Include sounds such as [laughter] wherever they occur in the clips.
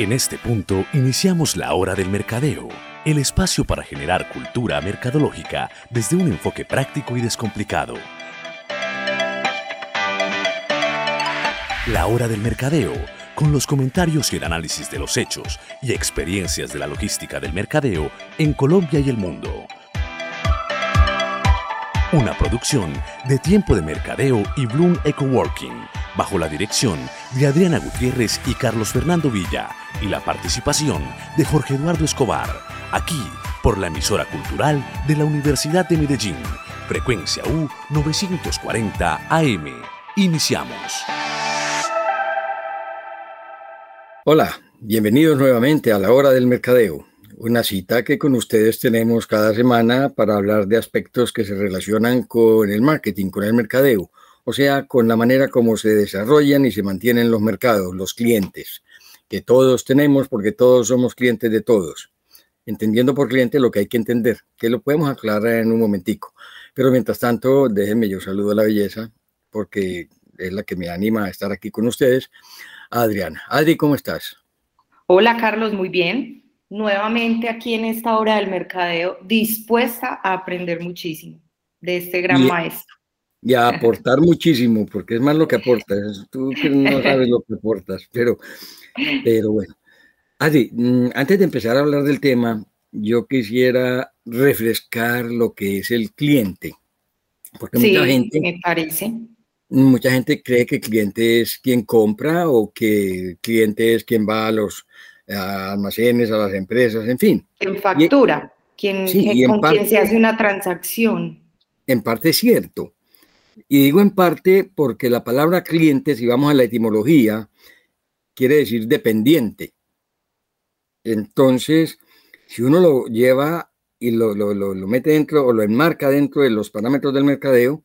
En este punto iniciamos la hora del mercadeo, el espacio para generar cultura mercadológica desde un enfoque práctico y descomplicado. La hora del mercadeo, con los comentarios y el análisis de los hechos y experiencias de la logística del mercadeo en Colombia y el mundo. Una producción de Tiempo de Mercadeo y Bloom Eco Working, bajo la dirección de Adriana Gutiérrez y Carlos Fernando Villa, y la participación de Jorge Eduardo Escobar, aquí por la emisora cultural de la Universidad de Medellín, frecuencia U 940 AM. Iniciamos. Hola, bienvenidos nuevamente a la hora del mercadeo una cita que con ustedes tenemos cada semana para hablar de aspectos que se relacionan con el marketing, con el mercadeo, o sea, con la manera como se desarrollan y se mantienen los mercados, los clientes, que todos tenemos porque todos somos clientes de todos. Entendiendo por cliente lo que hay que entender, que lo podemos aclarar en un momentico. Pero mientras tanto, déjenme yo saludo a la belleza, porque es la que me anima a estar aquí con ustedes. Adriana. Adri, ¿cómo estás? Hola, Carlos, muy bien nuevamente aquí en esta hora del mercadeo, dispuesta a aprender muchísimo de este gran maestro. Y a aportar muchísimo, porque es más lo que aportas. Tú no sabes lo que aportas, pero, [laughs] pero bueno. Adi, mm, antes de empezar a hablar del tema, yo quisiera refrescar lo que es el cliente. Porque mucha gente. Me parece. Mucha gente cree que el cliente es quien compra o que el cliente es quien va a los a almacenes, a las empresas, en fin. En factura, quien, con quien se hace una transacción. En parte es cierto. Y digo en parte porque la palabra cliente, si vamos a la etimología, quiere decir dependiente. Entonces, si uno lo lleva y lo, lo, lo, mete dentro o lo enmarca dentro de los parámetros del mercadeo,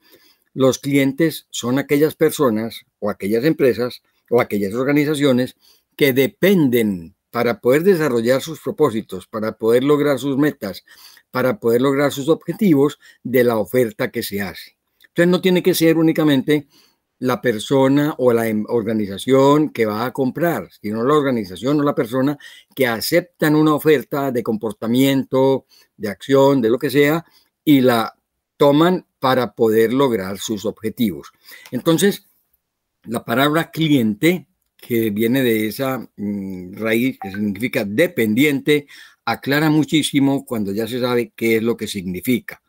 los clientes son aquellas personas o aquellas empresas o aquellas organizaciones que dependen para poder desarrollar sus propósitos, para poder lograr sus metas, para poder lograr sus objetivos de la oferta que se hace. Entonces no tiene que ser únicamente la persona o la em, organización que va a comprar, sino la organización o la persona que aceptan una oferta de comportamiento, de acción, de lo que sea, y la toman para poder lograr sus objetivos. Entonces, la palabra cliente que viene de esa mm, raíz que significa dependiente, aclara muchísimo cuando ya se sabe qué es lo que significa.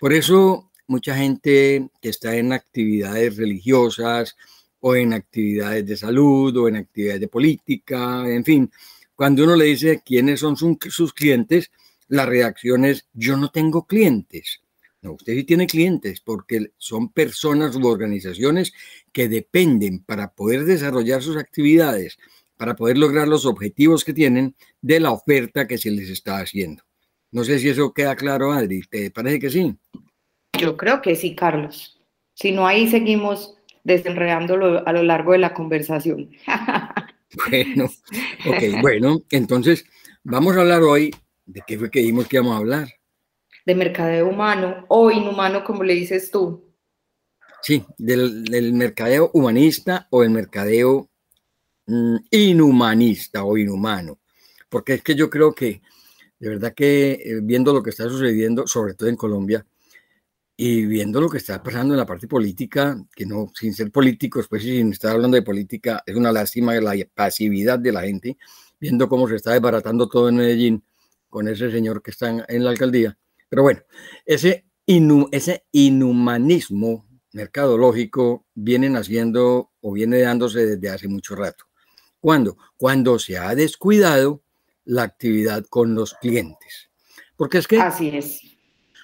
Por eso mucha gente que está en actividades religiosas o en actividades de salud o en actividades de política, en fin, cuando uno le dice quiénes son sus clientes, la reacción es yo no tengo clientes. No, usted sí tiene clientes porque son personas u organizaciones que dependen para poder desarrollar sus actividades, para poder lograr los objetivos que tienen de la oferta que se les está haciendo. No sé si eso queda claro, Adri. ¿Te parece que sí? Yo creo que sí, Carlos. Si no, ahí seguimos desenredándolo a lo largo de la conversación. [laughs] bueno, ok, bueno, entonces vamos a hablar hoy de qué fue que dijimos que íbamos a hablar de mercadeo humano o inhumano, como le dices tú. Sí, del, mercadeo humanista o el mercadeo mm, inhumanista o inhumano. Porque es que yo creo que, de verdad que eh, viendo lo que está sucediendo, sobre todo en Colombia, y viendo lo que está pasando en la parte política, que no, sin ser políticos, pues sin estar hablando de política, es una lástima de la pasividad de la gente, viendo cómo se está desbaratando todo en Medellín con ese señor que está en la alcaldía. Pero bueno, ese, ese inhumanismo mercadológico viene naciendo o viene dándose desde hace mucho rato. ¿Cuándo? Cuando se ha descuidado la actividad con los clientes. Porque es que... Así es.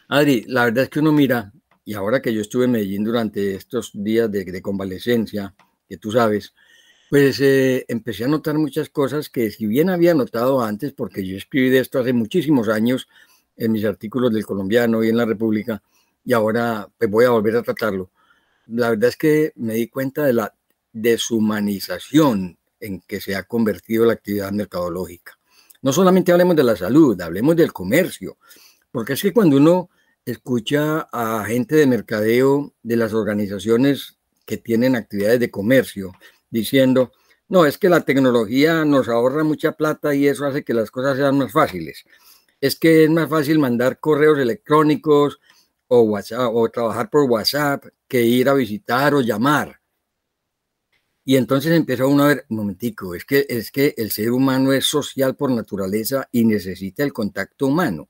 Adri, la verdad es que uno mira, y ahora que yo estuve en Medellín durante estos días de, convalecencia, que tú sabes, pues eh, empecé a notar muchas cosas que si bien había notado antes, porque yo escribí de esto hace muchísimos años, en mis artículos del colombiano y en la República, y ahora pues, voy a volver a tratarlo. La verdad es que me di cuenta de la deshumanización en que se ha convertido la actividad mercadológica. No solamente hablemos de la salud, hablemos del comercio, porque es que cuando uno escucha a gente de mercadeo de las organizaciones que tienen actividades de comercio diciendo, No, es que la tecnología nos ahorra mucha plata y eso hace que las cosas sean más fáciles. Es que es más fácil mandar correos electrónicos o, WhatsApp, o trabajar por WhatsApp que ir a visitar o llamar. Y entonces empezó uno a ver, un momentico, es que, es que el ser humano es social por naturaleza y necesita el contacto humano.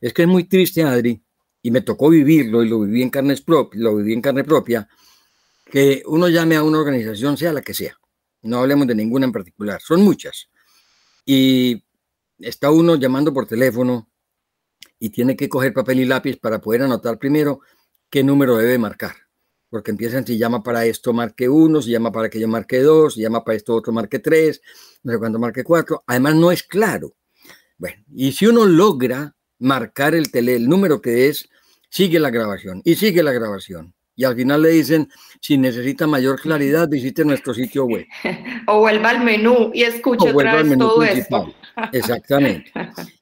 Es que es muy triste, Adri, y me tocó vivirlo y lo viví en carne, lo viví en carne propia, que uno llame a una organización, sea la que sea no hablemos de ninguna en particular, son muchas. Y está uno llamando por teléfono y tiene que coger papel y lápiz para poder anotar primero qué número debe marcar. Porque empiezan, si llama para esto, marque uno, si llama para aquello, marque dos, si llama para esto, otro, marque tres, no sé cuánto, marque cuatro. Además, no es claro. Bueno, y si uno logra marcar el, tele, el número que es, sigue la grabación y sigue la grabación y al final le dicen, si necesita mayor claridad, visite nuestro sitio web. [laughs] O vuelva al menú y escuche otra vez todo esto. [laughs] Exactamente.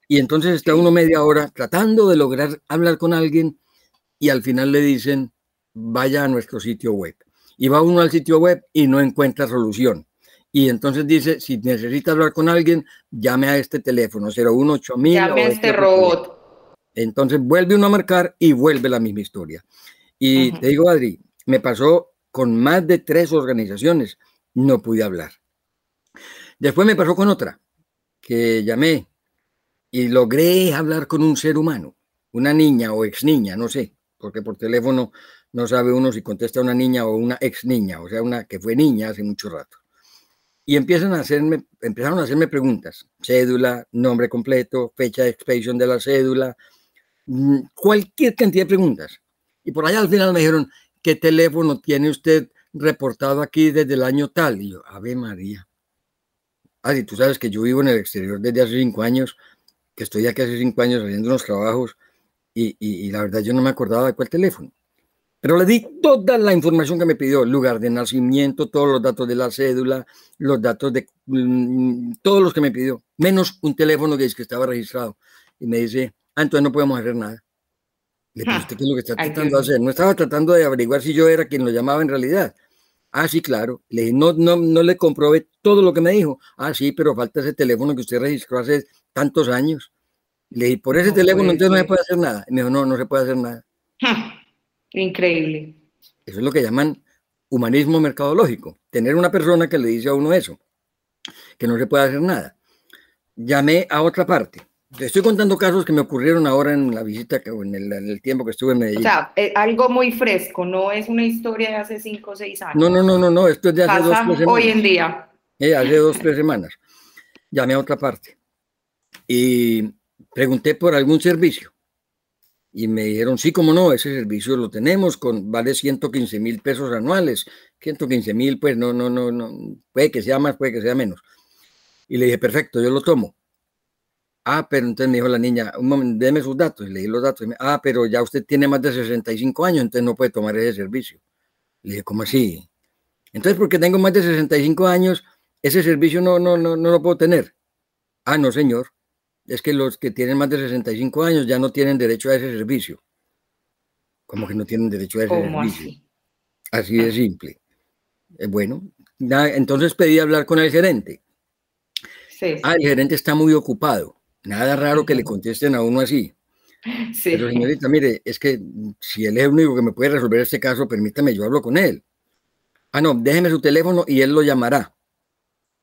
Y entonces está uno media hora tratando de lograr hablar con alguien y al final le dicen, vaya a nuestro sitio web. Y va uno al sitio web y no encuentra solución. Y entonces dice, si necesita hablar con alguien, llame a este teléfono, 018 Llame a este, este robot. Entonces vuelve uno a marcar y vuelve la misma historia. Y te digo, Adri, me pasó con más de tres organizaciones, no pude hablar. Después me pasó con otra, que llamé y logré hablar con un ser humano, una niña o ex niña, no sé, porque por teléfono no sabe uno si contesta una niña o una ex niña, o sea, una que fue niña hace mucho rato. Y empiezan a hacerme, empezaron a hacerme preguntas, cédula, nombre completo, fecha de expedición de la cédula, cualquier cantidad de preguntas. Y por allá al final me dijeron, ¿qué teléfono tiene usted reportado aquí desde el año tal? Y yo, Ave María. Ah, tú sabes que yo vivo en el exterior desde hace cinco años, que estoy aquí hace cinco años haciendo unos trabajos y, y, la verdad yo no me acordaba de cuál teléfono. Pero le di toda la información que me pidió, lugar de nacimiento, todos los datos de la cédula, los datos de mm, todos los que me pidió, menos un teléfono que es que estaba registrado. Y me dice, ah, entonces no podemos hacer nada. Le qué es lo que está tratando de hacer? No estaba tratando de averiguar si yo era quien lo llamaba en realidad. Ah, sí, claro. Le dije, no, no, no le comprobé todo lo que me dijo. Ah, sí, pero falta ese teléfono que usted registró hace tantos años. Le dije, por ese teléfono entonces no se puede hacer nada. Y me dijo, no, no se puede hacer nada. Increíble. Eso es lo que llaman humanismo mercadológico. Tener una persona que le dice a uno eso, que no se puede hacer nada. Llamé a otra parte te estoy contando casos que me ocurrieron ahora en la visita, que, en, el, en el tiempo que estuve en Medellín. O sea, eh, algo muy fresco, no es una historia de hace cinco o seis años. No, no, no, no, no, esto es de hace dos, tres semanas. hoy en día. Eh, hace dos, tres semanas. Llamé a otra parte y pregunté por algún servicio. Y me dijeron, sí, cómo no, ese servicio lo tenemos, con vale 115 mil pesos anuales. 115 mil, pues no, no, no, no, puede que sea más, puede que sea menos. Y le dije, perfecto, yo lo tomo Ah, pero entonces me dijo la niña, un momento, déme sus datos. Y leí los datos. ah, pero ya usted tiene más de 65 años, entonces no puede tomar ese servicio. Le dije, ¿cómo así? Entonces, porque tengo más de 65 años, ese servicio no, no, no, no lo puedo tener. Ah, no, señor. Es que los que tienen más de 65 años ya no tienen derecho a ese servicio. ¿Cómo que no tienen derecho a ese servicio? Así, de simple. Eh, bueno, entonces pedí hablar con el gerente. Ah, el gerente está muy ocupado. Nada raro que le contesten a uno así. Sí. Pero señorita, mire, es que si él es el único que me puede resolver este caso, permítame, yo hablo con él. Ah, no, déjeme su teléfono y él lo llamará.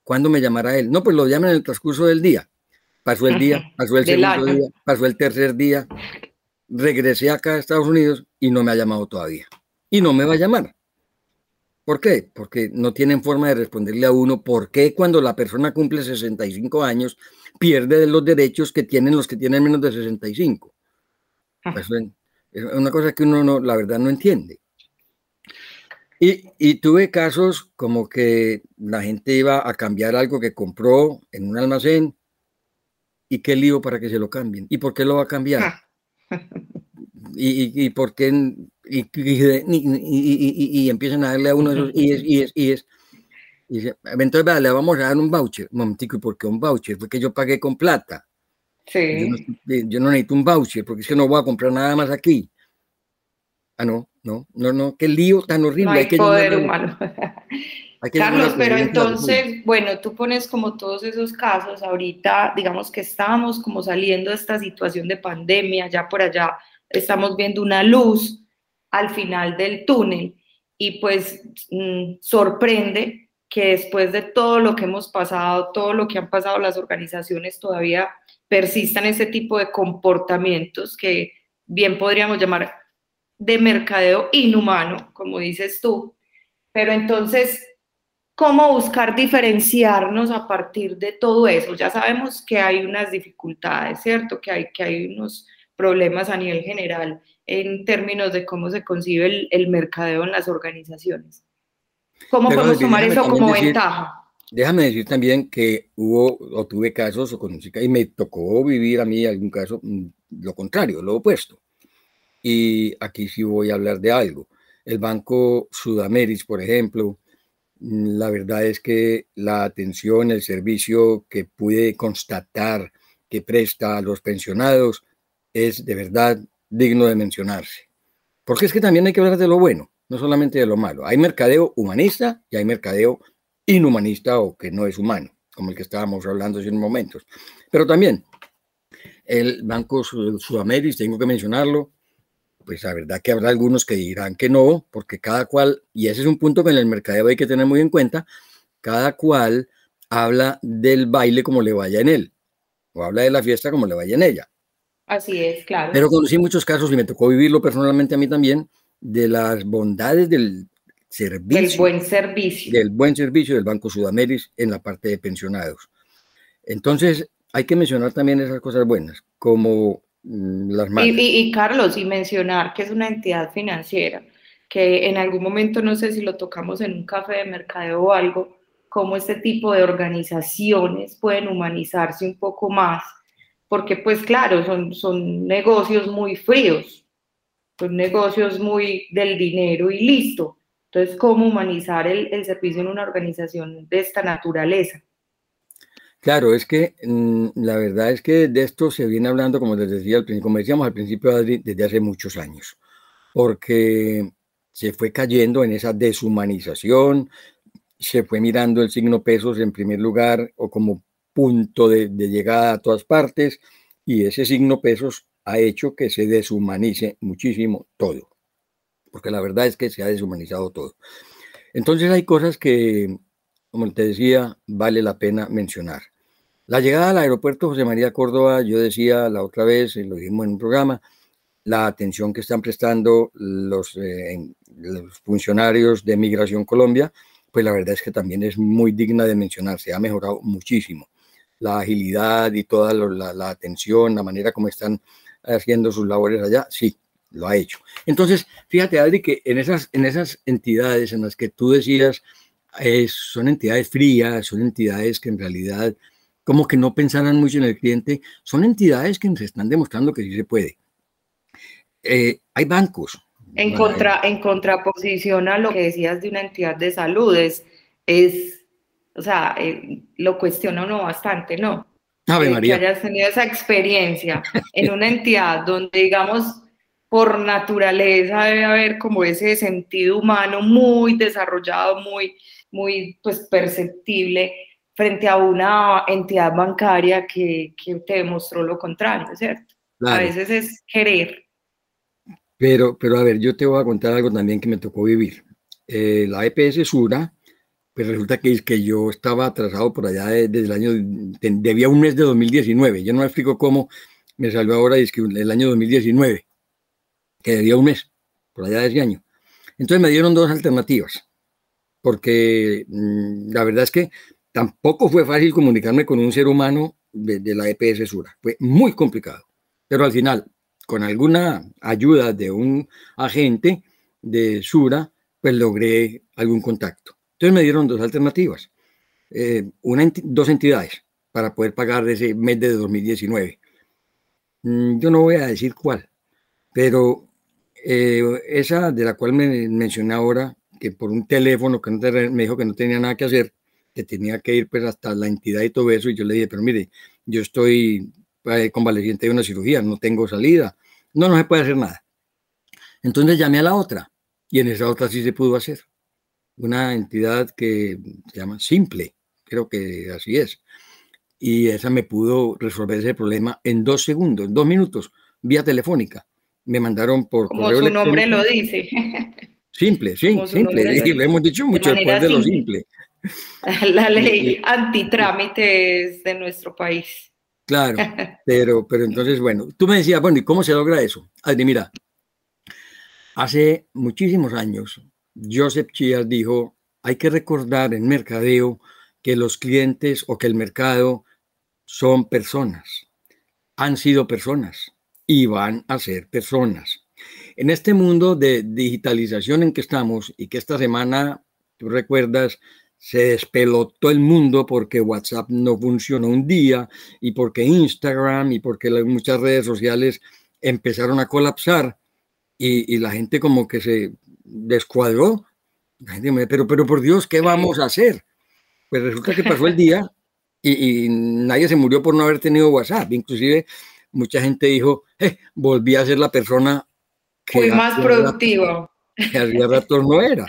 ¿Cuándo me llamará él? No, pues lo llama en el transcurso del día. Pasó el día, pasó el segundo día, pasó el tercer día. Regresé acá a Estados Unidos y no me ha llamado todavía. Y no me va a llamar. ¿Por qué? Porque no tienen forma de responderle a uno por qué cuando la persona cumple 65 años pierde los derechos que tienen los que tienen menos de 65. Ah. Pues, es una cosa que uno no, la verdad no entiende. Y, y, tuve casos como que la gente iba a cambiar algo que compró en un almacén y qué lío para que se lo cambien. ¿Y por qué lo va a cambiar? Ah. [laughs] ¿Y, y, por qué y, y, empiezan a darle a uno de esos y es, y es, y es. Y dice, entonces le vamos a dar un voucher. Un momentico, ¿y por qué un voucher? Porque yo pagué con plata. Sí. Yo no, yo no, necesito un voucher porque es que no voy a comprar nada más aquí. Ah, no, no, no, no, qué lío tan horrible. No hay, que poder humano. [laughs] Carlos, pero entonces, bueno, tú pones como todos esos casos, ahorita digamos que estamos como saliendo de esta situación de pandemia, ya por allá estamos viendo una luz al final del túnel y pues mm, sorprende que después de todo lo que hemos pasado, todo lo que han pasado las organizaciones, todavía persistan ese tipo de comportamientos que bien podríamos llamar de mercadeo inhumano, como dices tú. Pero entonces, ¿cómo buscar diferenciarnos a partir de todo eso? Ya sabemos que hay unas dificultades, ¿cierto? Que hay, que hay unos problemas a nivel general en términos de cómo se concibe el, mercadeo en las organizaciones. ¿Cómo podemos tomar eso como ventaja? Déjame decir también que hubo o tuve casos o conocí y me tocó vivir a mí algún caso mm, lo contrario, lo opuesto. Y aquí sí voy a hablar de algo. El Banco Sudameris, por ejemplo, mm, la verdad es que la atención, el servicio que pude constatar que presta a los pensionados es de verdad digno de mencionarse. Porque es que también hay que hablar de lo bueno, no solamente de lo malo. Hay mercadeo humanista y hay mercadeo inhumanista o que no es humano, como el que estábamos hablando hace unos momentos. Pero también el Banco Sudameris, tengo que mencionarlo, pues la verdad que habrá algunos que dirán que no, porque cada cual, y ese es un punto que en el mercadeo hay que tener muy en cuenta, cada cual habla del baile como le vaya en él, o habla de la fiesta como le vaya en ella. Así es, claro. Pero conocí muchos casos, y me tocó vivirlo personalmente a mí también, de las bondades del servicio. Del buen servicio. Del buen servicio del Banco Sudameris en la parte de pensionados. Entonces, hay que mencionar también esas cosas buenas, como Mm, y, Carlos, y mencionar que es una entidad financiera, que en algún momento, no sé si lo tocamos en un café de mercadeo o algo, cómo este tipo de organizaciones pueden humanizarse un poco más, porque pues claro, son, son negocios muy fríos, son negocios muy del dinero y listo. Entonces, ¿cómo humanizar el, el servicio en una organización de esta naturaleza? Claro, es que mm, la verdad es que de esto se viene hablando, como les decía, como decíamos al principio, desde hace muchos años, porque se fue cayendo en esa deshumanización, se fue mirando el signo pesos en primer lugar o como punto de llegada a todas partes, y ese signo pesos ha hecho que se deshumanice muchísimo todo, porque la verdad es que se ha deshumanizado todo. Entonces hay cosas que como te decía, vale la pena mencionar. La llegada al aeropuerto José María Córdoba, yo decía la otra vez, lo dijimos en un programa, la atención que están prestando los, eh, los funcionarios de Migración Colombia, pues la verdad es que también es muy digna de mencionar, se ha mejorado muchísimo. La agilidad y toda la atención, la manera como están haciendo sus labores allá, sí, lo ha hecho. Entonces, fíjate, Adri, que en esas, en esas entidades en las que tú decías, son entidades frías, son entidades que en realidad como que no pensaran mucho en el cliente, son entidades que nos están demostrando que sí se puede. Eh, hay bancos. En, contra, en contraposición a lo que decías de una entidad de salud, es, o sea, eh, lo cuestiona uno bastante, ¿no? Ave María. Que hayas tenido esa experiencia en una entidad donde, digamos, por naturaleza debe haber como ese sentido humano muy desarrollado, muy, muy pues, perceptible frente a una entidad bancaria que, que te demostró lo contrario, ¿cierto? A veces es querer. Pero, pero a ver, yo te voy a contar algo también que me tocó vivir. Eh, la EPS Sura, pues resulta que, que yo estaba atrasado por allá desde el año, debía un mes de 2019. Yo no me explico cómo me salió ahora es que el año 2019, que debía un mes, por allá de ese año. Entonces me dieron dos alternativas porque mm, la verdad es que tampoco fue fácil comunicarme con un ser humano de, la EPS Sura. Fue muy complicado. Pero al final, con alguna ayuda de un agente de Sura, pues logré algún contacto. Entonces me dieron dos alternativas. Eh, una, dos entidades para poder pagar ese mes de 2019. Mm, yo no voy a decir cuál, pero eh, esa de la cual me mencioné ahora que por un teléfono que me dijo que no tenía nada que hacer, que tenía que ir pues hasta la entidad y todo eso, y yo le dije, pero mire, yo estoy eh, convaleciente de una cirugía, no tengo salida, no, no se puede hacer nada. Entonces llamé a la otra y en esa otra sí se pudo hacer. Una entidad que se llama Simple, creo que así es. Y esa me pudo resolver ese problema en dos segundos, en dos minutos, vía telefónica. Me mandaron por Como su nombre lo dice. [laughs] Simple, sí, simple. Lo hemos dicho mucho después de lo simple. [laughs] La ley antitrámites de nuestro país. Claro, [laughs] pero, pero entonces, bueno, tú me decías, bueno, ¿y cómo se logra eso? Adri, mira, hace muchísimos años, Joseph Chias dijo, hay que recordar en mercadeo que los clientes o que el mercado son personas, han sido personas y van a ser personas. En este mundo de digitalización en que estamos y que esta semana, tú recuerdas, se despelotó el mundo porque WhatsApp no funcionó un día y porque Instagram y porque muchas redes sociales empezaron a colapsar y, la gente como que se descuadró. La gente me pero, pero por Dios, ¿qué vamos a hacer? Pues resulta que pasó el día y, nadie se murió por no haber tenido WhatsApp. Inclusive mucha gente dijo, eh, volví a ser la persona que... Fui más productivo. que había ratos no era.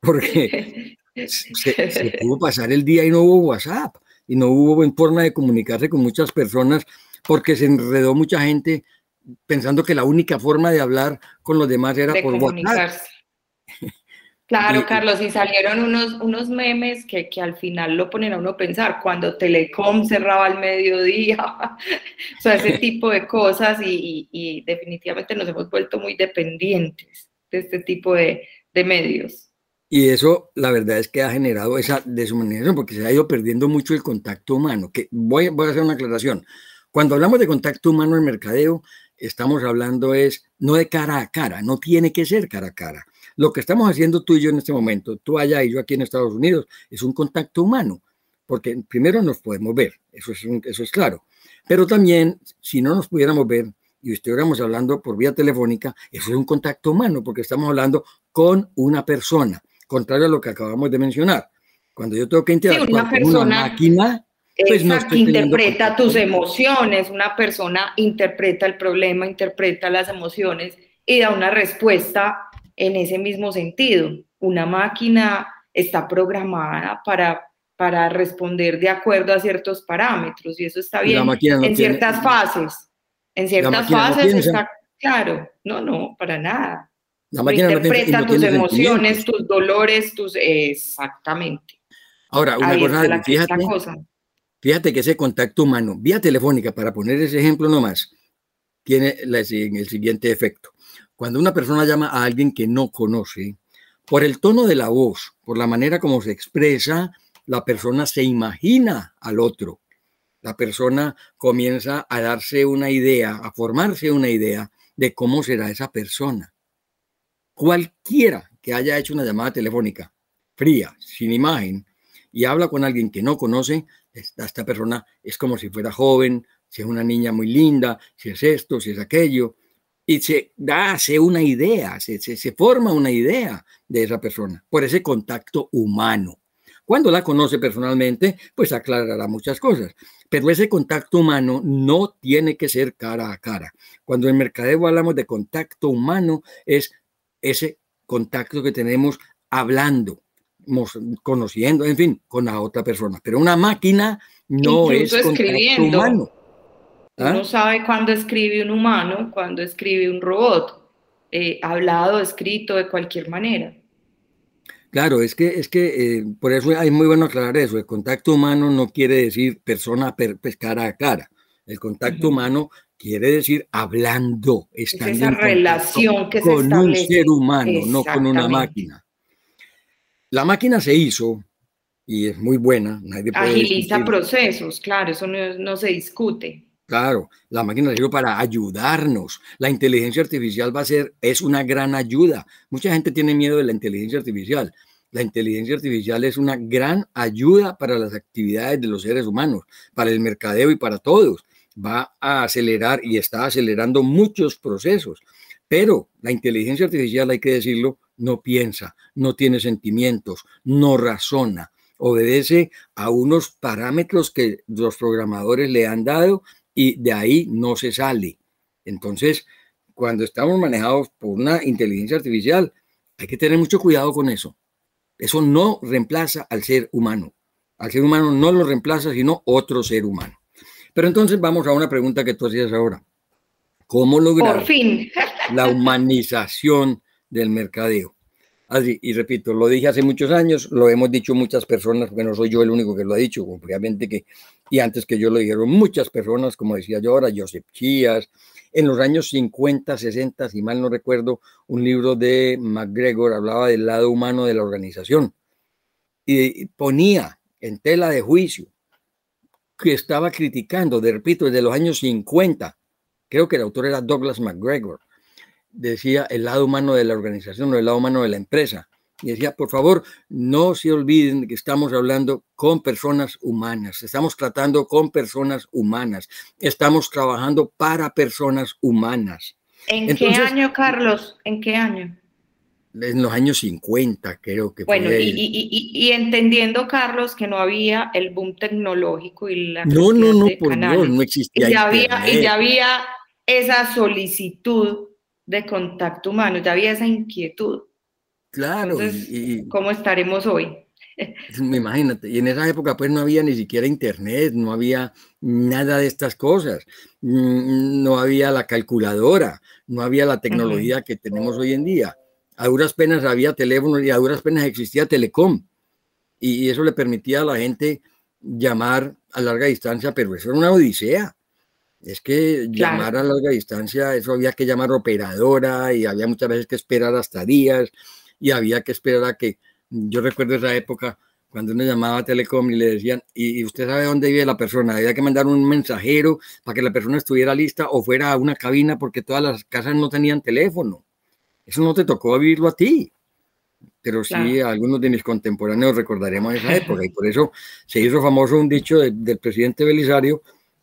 Porque se, [laughs] pudo pasar el día y no hubo WhatsApp y no hubo forma de comunicarse con muchas personas porque se enredó mucha gente pensando que la única forma de hablar con los demás era por WhatsApp. [laughs] Claro, Carlos, y salieron unos, unos memes que, que, al final lo ponen a uno pensar, cuando Telecom cerraba al mediodía, [laughs] o sea, ese [laughs] tipo de cosas y, y, definitivamente nos hemos vuelto muy dependientes de este tipo de, de medios. Y eso, la verdad es que ha generado esa deshumanización, porque se ha ido perdiendo mucho el contacto humano. Que voy, voy a hacer una aclaración. Cuando hablamos de contacto humano en mercadeo, estamos hablando es no de cara a cara, no tiene que ser cara a cara. Lo que estamos haciendo tú y yo en este momento, tú allá y yo aquí en Estados Unidos, es un contacto humano, porque primero nos podemos ver, eso es, eso es claro. Pero también, si no nos pudiéramos ver, y estuviéramos hablando por vía telefónica, eso es un contacto humano, porque estamos hablando con una persona contrario a lo que acabamos de mencionar. Cuando yo tengo que interactuar con una máquina, pues no interpreta tus emociones, una persona interpreta el problema, interpreta las emociones y da una respuesta en ese mismo sentido. Una máquina está programada para, para responder de acuerdo a ciertos parámetros y eso está bien en ciertas fases. En ciertas fases está claro. No, no, para nada. La máquina interpreta tus emociones, tus dolores, tus... Exactamente. Ahora, una cosa, fíjate, fíjate que ese contacto humano, vía telefónica, para poner ese ejemplo nomás, tiene el siguiente efecto. Cuando una persona llama a alguien que no conoce, por el tono de la voz, por la manera como se expresa, la persona se imagina al otro. La persona comienza a darse una idea, a formarse una idea de cómo será esa persona. Cualquiera que haya hecho una llamada telefónica fría, sin imagen, y habla con alguien que no conoce, esta, persona es como si fuera joven, si es una niña muy linda, si es esto, si es aquello, y se da, una idea, se, se, forma una idea de esa persona por ese contacto humano. Cuando la conoce personalmente, pues aclarará muchas cosas, pero ese contacto humano no tiene que ser cara a cara. Cuando en mercadeo hablamos de contacto humano, es ese contacto que tenemos hablando, conociendo, en fin, con la otra persona. Pero una máquina no es contacto humano. ¿Ah? Uno sabe cuándo escribe un humano, cuándo escribe un robot, eh, hablado, escrito, de cualquier manera. Claro, es que, es que eh, por eso hay muy bueno aclarar eso. El contacto humano no quiere decir persona pues, cara a cara. El contacto humano quiere decir hablando, estando esa relación que con un ser humano, no con una máquina. La máquina se hizo y es muy buena. Nadie Agiliza procesos, claro, eso no, se discute. Claro, la máquina hizo para ayudarnos. La inteligencia artificial va a ser, es una gran ayuda. Mucha gente tiene miedo de la inteligencia artificial. La inteligencia artificial es una gran ayuda para las actividades de los seres humanos, para el mercadeo y para todos va a acelerar y está acelerando muchos procesos. Pero la inteligencia artificial, hay que decirlo, no piensa, no tiene sentimientos, no razona, obedece a unos parámetros que los programadores le han dado y de ahí no se sale. Entonces, cuando estamos manejados por una inteligencia artificial, hay que tener mucho cuidado con eso. Eso no reemplaza al ser humano. Al ser humano no lo reemplaza, sino otro ser humano. Pero entonces vamos a una pregunta que tú hacías ahora. ¿Cómo lograr la humanización del mercadeo? Así, y repito, lo dije hace muchos años, lo hemos dicho muchas personas, porque no soy yo el único que lo ha dicho, obviamente que, y antes que yo lo dijeron muchas personas, como decía yo ahora, Joseph Chías, en los años 50, 60, si mal no recuerdo, un libro de McGregor hablaba del lado humano de la organización y ponía en tela de juicio que estaba criticando, de repito, desde los años 50, creo que el autor era Douglas McGregor, decía el lado humano de la organización o el lado humano de la empresa. Y decía, por favor, no se olviden que estamos hablando con personas humanas, estamos tratando con personas humanas, estamos trabajando para personas humanas. ¿En qué año, Carlos? ¿En qué año? En los años 50, creo que. Bueno, y, y, y, entendiendo, Carlos, que no había el boom tecnológico y la... No, no, no, por Dios, no existía. Y ya, había, y ya había esa solicitud de contacto humano, ya había esa inquietud. Claro. y, ¿Cómo estaremos hoy? [laughs] Imagínate, y en esa época pues no había ni siquiera internet, no había nada de estas cosas, mm, no había la calculadora, no había la tecnología que tenemos hoy en día. A duras penas había teléfono y a duras penas existía telecom. Y eso le permitía a la gente llamar a larga distancia, pero eso era una odisea. Es que llamar a larga distancia, eso había que llamar operadora y había muchas veces que esperar hasta días y había que esperar a que, yo recuerdo esa época cuando uno llamaba a Telecom y le decían, y, usted sabe dónde vive la persona, había que mandar un mensajero para que la persona estuviera lista o fuera a una cabina porque todas las casas no tenían teléfono. Eso no te tocó vivirlo a ti, pero sí a algunos de mis contemporáneos recordaremos esa época y [laughs] por eso se hizo famoso un dicho del presidente Belisario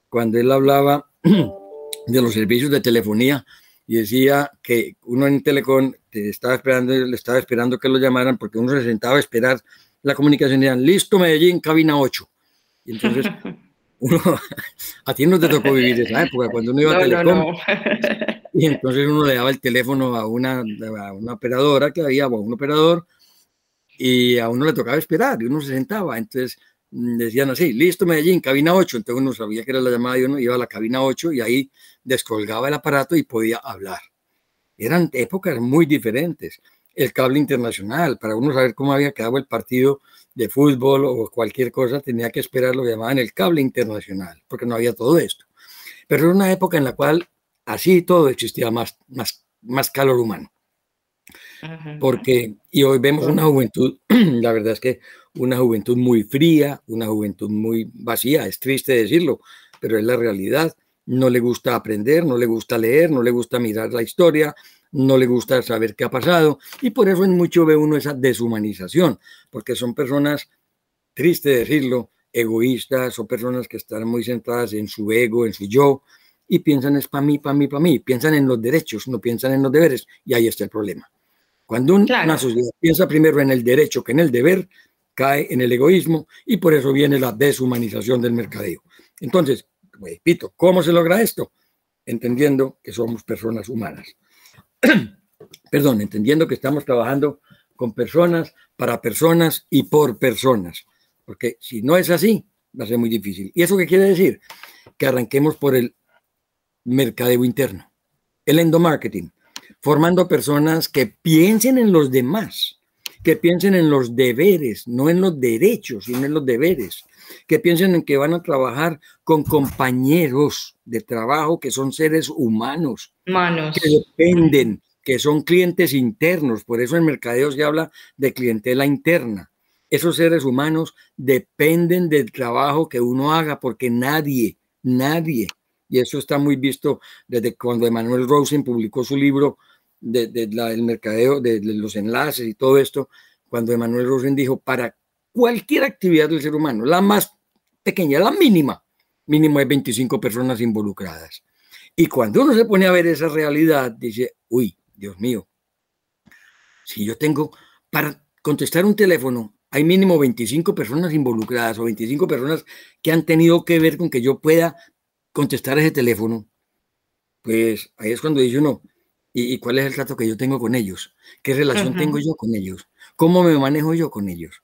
cuando él hablaba de los servicios de telefonía y decía que uno en Telecom estaba esperando, le estaba esperando que lo llamaran porque uno se sentaba a esperar la comunicación y decían, listo Medellín, cabina 8. Y entonces, [laughs] uno, [laughs] a ti no te tocó vivir esa época, cuando uno iba a Telecom. [laughs] Y entonces uno le daba el teléfono a una, a una operadora que había, o a un operador, y a uno le tocaba esperar, y uno se sentaba. Entonces, decían así, listo Medellín, cabina 8, entonces uno sabía que era la llamada y uno iba a la cabina 8 y ahí descolgaba el aparato y podía hablar. Eran épocas muy diferentes. El cable internacional, para uno saber cómo había quedado el partido de fútbol o cualquier cosa, tenía que esperar lo que llamaban el cable internacional, porque no había todo esto. Pero era una época en la cual así todo existía más, más, más calor humano. Porque, y hoy vemos una juventud, [clears throat] la verdad es que una juventud muy fría, una juventud muy vacía, es triste decirlo, pero es la realidad. No le gusta aprender, no le gusta leer, no le gusta mirar la historia, no le gusta saber qué ha pasado y por eso en mucho ve uno esa deshumanización, porque son personas, triste decirlo, egoístas, son personas que están muy centradas en su ego, en su yo y piensan es para mí, para mí, para mí, piensan en los derechos, no piensan en los deberes y ahí está el problema. Cuando una sociedad piensa primero en el derecho que en el deber, cae en el egoísmo y por eso viene la deshumanización del mercadeo. Entonces, repito, ¿cómo se logra esto? Entendiendo que somos personas humanas. [clears throat] Perdón, entendiendo que estamos trabajando con personas, para personas y por personas. Porque si no es así, va a ser muy difícil. ¿Y eso qué quiere decir? Que arranquemos por el mercadeo interno, el endomarketing formando personas que piensen en los demás, que piensen en los deberes, no en los derechos, sino en los deberes, que piensen en que van a trabajar con compañeros de trabajo que son seres humanos, que dependen, que son clientes internos, por eso en mercadeo se habla de clientela interna. Esos seres humanos dependen del trabajo que uno haga porque nadie, nadie y eso está muy visto desde cuando Emanuel Rosen publicó su libro del mercadeo, de, los enlaces y todo esto, cuando Emanuel Rosen dijo, para cualquier actividad del ser humano, la más pequeña, la mínima, mínimo hay 25 personas involucradas. Y cuando uno se pone a ver esa realidad, dice, uy, Dios mío, si yo tengo, para contestar un teléfono, hay mínimo 25 personas involucradas o 25 personas que han tenido que ver con que yo pueda contestar ese teléfono, pues ahí es cuando dice uno, ¿Y, cuál es el trato que yo tengo con ellos? ¿Qué relación tengo yo con ellos? ¿Cómo me manejo yo con ellos?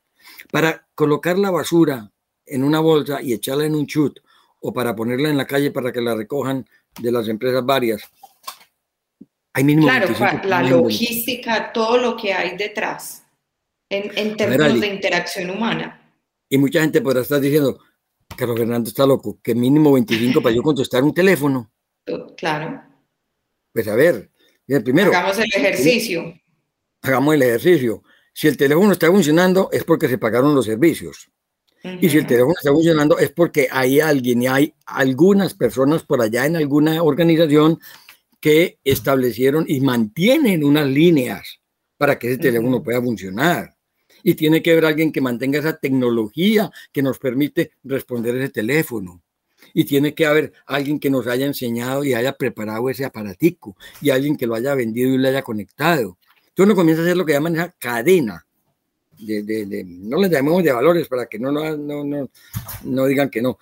Para colocar la basura en una bolsa y echarla en un chut o para ponerla en la calle para que la recojan de las empresas varias. Hay mínimo claro, la logística, todo lo que hay detrás en, términos de interacción humana. Y mucha gente podrá estar diciendo, Carlos Fernando está loco, que mínimo 25 para yo contestar un teléfono. Claro. Pues a ver, primero. Hagamos el ejercicio. Hagamos el ejercicio. Si el teléfono está funcionando es porque se pagaron los servicios. Y si el teléfono está funcionando es porque hay alguien y hay algunas personas por allá en alguna organización que establecieron y mantienen unas líneas para que ese teléfono pueda funcionar. Y tiene que haber alguien que mantenga esa tecnología que nos permite responder ese teléfono. Y tiene que haber alguien que nos haya enseñado y haya preparado ese aparatico y alguien que lo haya vendido y lo haya conectado. Entonces uno comienza a hacer lo que llaman esa cadena de, no les llamemos de valores para que no, no, no, no digan que no.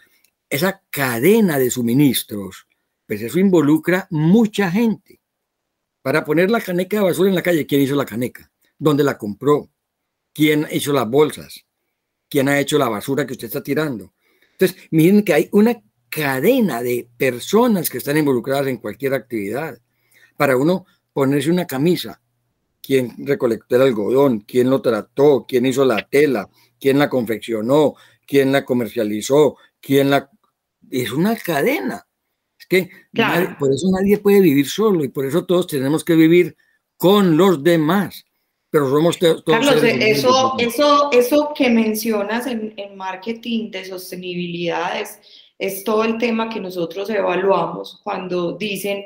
Esa cadena de suministros, pues eso involucra mucha gente. Para poner la caneca de basura en la calle, ¿quién hizo la caneca? ¿Dónde la compró? ¿Quién hizo las bolsas? ¿Quién ha hecho la basura que usted está tirando? Entonces, miren que hay una cadena de personas que están involucradas en cualquier actividad. Para uno ponerse una camisa, quién recolectó el algodón, quién lo trató, quién hizo la tela, quién la confeccionó, quién la comercializó, quién la... Es una cadena. Es que por eso nadie puede vivir solo y por eso todos tenemos que vivir con los demás. Pero somos todos... Carlos, eso, eso, eso que mencionas en, en marketing de sostenibilidad es, es todo el tema que nosotros evaluamos cuando dicen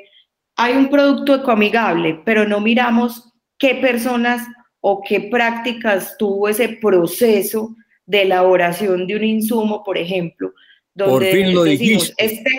hay un producto ecoamigable, pero no miramos qué personas o qué prácticas tuvo ese proceso de elaboración de un insumo, por ejemplo, donde decimos, este,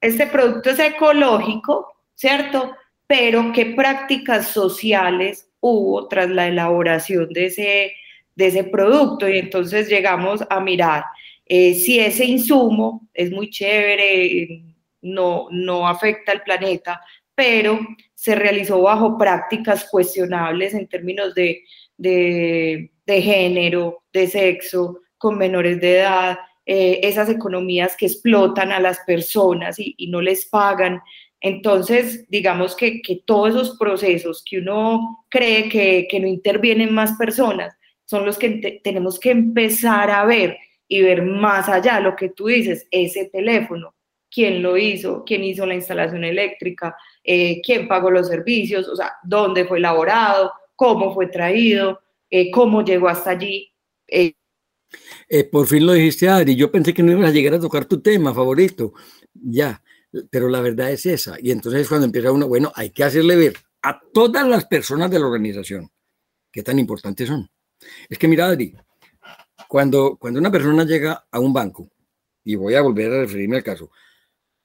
este producto es ecológico, ¿cierto? Pero qué prácticas sociales hubo tras la elaboración de ese, de ese producto. Y entonces llegamos a mirar eh, si ese insumo es muy chévere, no, no afecta al planeta, pero se realizó bajo prácticas cuestionables en términos de, de, género, de sexo, con menores de edad, eh, esas economías que explotan a las personas y, no les pagan. Entonces, digamos que, que, todos esos procesos que uno cree que, que no intervienen más personas son los que tenemos que empezar a ver y ver más allá, lo que tú dices, ese teléfono, quién lo hizo, quién hizo la instalación eléctrica, eh, quién pagó los servicios, o sea, dónde fue elaborado, cómo fue traído, eh, cómo llegó hasta allí. Eh. por fin lo dijiste, Adri. Yo pensé que no ibas a llegar a tocar tu tema favorito. Ya, pero la verdad es esa. Y entonces cuando empieza uno, bueno, hay que hacerle ver a todas las personas de la organización qué tan importantes son. Es que mira, Adri, cuando, cuando una persona llega a un banco, y voy a volver a referirme al caso,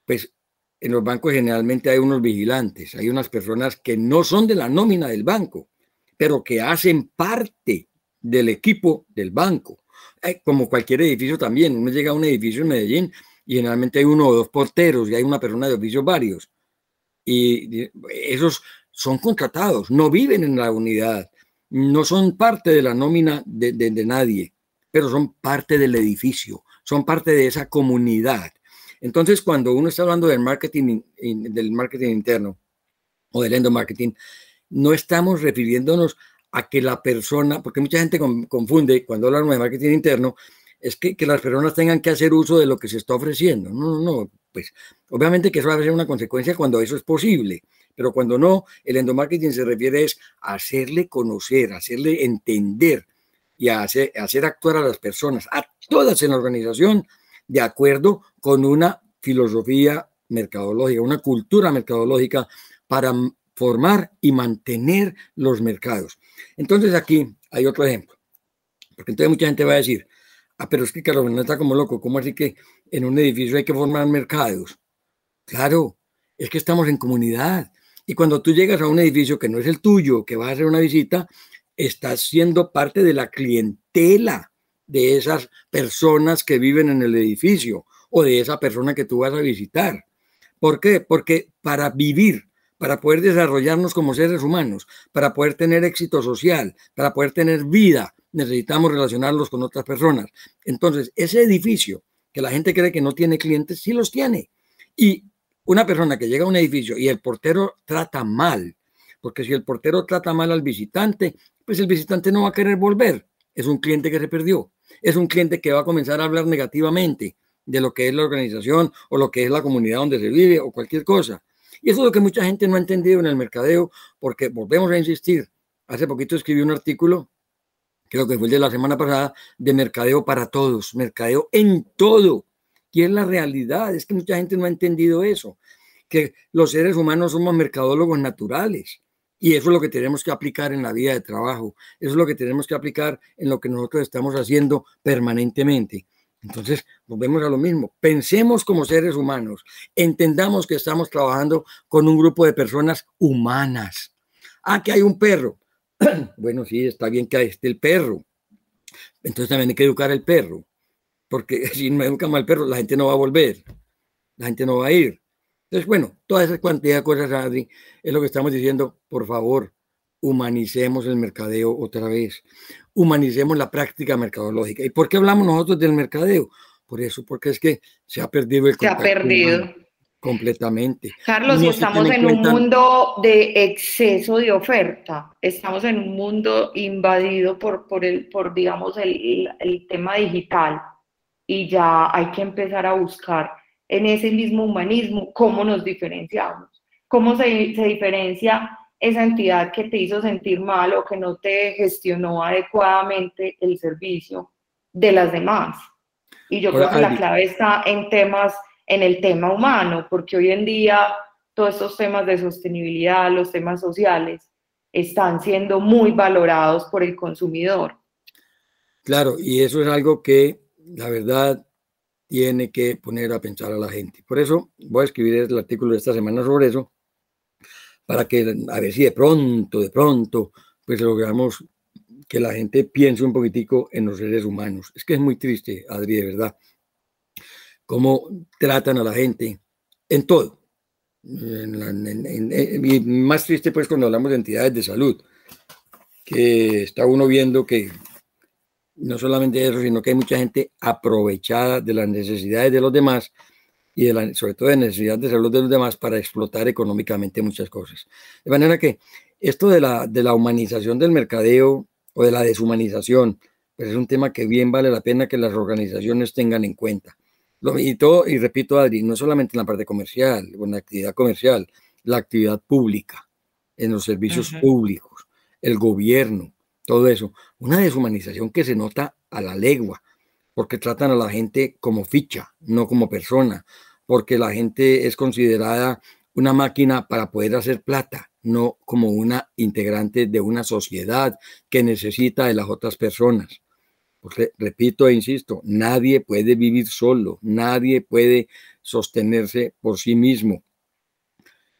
pues en los bancos generalmente hay unos vigilantes, hay unas personas que no son de la nómina del banco, pero que hacen parte del equipo del banco. Como cualquier edificio también, uno llega a un edificio en Medellín y generalmente hay uno o dos porteros y hay una persona de oficios varios. Y esos son contratados, no viven en la unidad, no son parte de la nómina de, de nadie, pero son parte del edificio, son parte de esa comunidad. Entonces, cuando uno está hablando del marketing, del marketing interno o del endomarketing, no estamos refiriéndonos a que la persona, porque mucha gente confunde cuando hablamos de marketing interno, es que, las personas tengan que hacer uso de lo que se está ofreciendo. No, no, no, pues obviamente que eso va a ser una consecuencia cuando eso es posible, pero cuando no, el endomarketing se refiere es a hacerle conocer, hacerle entender y hacer, hacer actuar a las personas, a todas en la organización, de acuerdo con una filosofía mercadológica, una cultura mercadológica para formar y mantener los mercados. Entonces aquí hay otro ejemplo, porque entonces mucha gente va a decir, ah, pero es que Carlos no está como loco, ¿cómo así que en un edificio hay que formar mercados? Claro, es que estamos en comunidad. Y cuando tú llegas a un edificio que no es el tuyo, que vas a hacer una visita, estás siendo parte de la clientela de esas personas que viven en el edificio o de esa persona que tú vas a visitar. ¿Por qué? Porque para vivir, para poder desarrollarnos como seres humanos, para poder tener éxito social, para poder tener vida, necesitamos relacionarlos con otras personas. Entonces, ese edificio que la gente cree que no tiene clientes, sí los tiene. Y una persona que llega a un edificio y el portero trata mal, porque si el portero trata mal al visitante, pues el visitante no va a querer volver. Es un cliente que se perdió. Es un cliente que va a comenzar a hablar negativamente de lo que es la organización o lo que es la comunidad donde se vive o cualquier cosa. Y eso es lo que mucha gente no ha entendido en el mercadeo, porque volvemos a insistir. Hace poquito escribí un artículo creo que fue el de la semana pasada, de mercadeo para todos, mercadeo en todo. Y es la realidad, es que mucha gente no ha entendido eso, que los seres humanos somos mercadólogos naturales. Y eso es lo que tenemos que aplicar en la vida de trabajo, eso es lo que tenemos que aplicar en lo que nosotros estamos haciendo permanentemente. Entonces, volvemos a lo mismo. Pensemos como seres humanos. Entendamos que estamos trabajando con un grupo de personas humanas. Ah, que hay un perro. [clears throat] bueno, sí, está bien que esté el perro. Entonces también hay que educar al perro, porque [laughs] si no educamos al perro, la gente no va a volver, la gente no va a ir. Entonces, bueno, toda esa cantidad de cosas, Adri, es lo que estamos diciendo. Por favor, humanicemos el mercadeo otra vez, humanicemos la práctica mercadológica. ¿Y por qué hablamos nosotros del mercadeo? Por eso, porque es que se ha perdido el Se ha perdido. Completamente. Carlos, estamos en un mundo de exceso de oferta, estamos en un mundo invadido por, por, el, por digamos, el, el tema digital y ya hay que empezar a buscar en ese mismo humanismo cómo nos diferenciamos, cómo se, se diferencia esa entidad que te hizo sentir mal o que no te gestionó adecuadamente el servicio de las demás. Y yo creo que la clave está en temas en el tema humano, porque hoy en día todos estos temas de sostenibilidad, los temas sociales, están siendo muy valorados por el consumidor. Claro, y eso es algo que la verdad tiene que poner a pensar a la gente. Por eso voy a escribir el artículo de esta semana sobre eso, para que a ver si de pronto, de pronto, pues logramos que la gente piense un poquitico en los seres humanos. Es que es muy triste, Adri, de verdad cómo tratan a la gente en todo. y más triste pues cuando hablamos de entidades de salud, que está uno viendo que no solamente eso, sino que hay mucha gente aprovechada de las necesidades de los demás y de la, sobre todo de necesidades de salud de los demás para explotar económicamente muchas cosas. De manera que esto de la, de la humanización del mercadeo o de la deshumanización, pues es un tema que bien vale la pena que las organizaciones tengan en cuenta y, todo, y repito, Adri, no solamente en la parte comercial, en la actividad comercial, la actividad pública, en los servicios públicos, el gobierno, todo eso. Una deshumanización que se nota a la legua, porque tratan a la gente como ficha, no como persona, porque la gente es considerada una máquina para poder hacer plata, no como una integrante de una sociedad que necesita de las otras personas repito e insisto, nadie puede vivir solo, nadie puede sostenerse por sí mismo.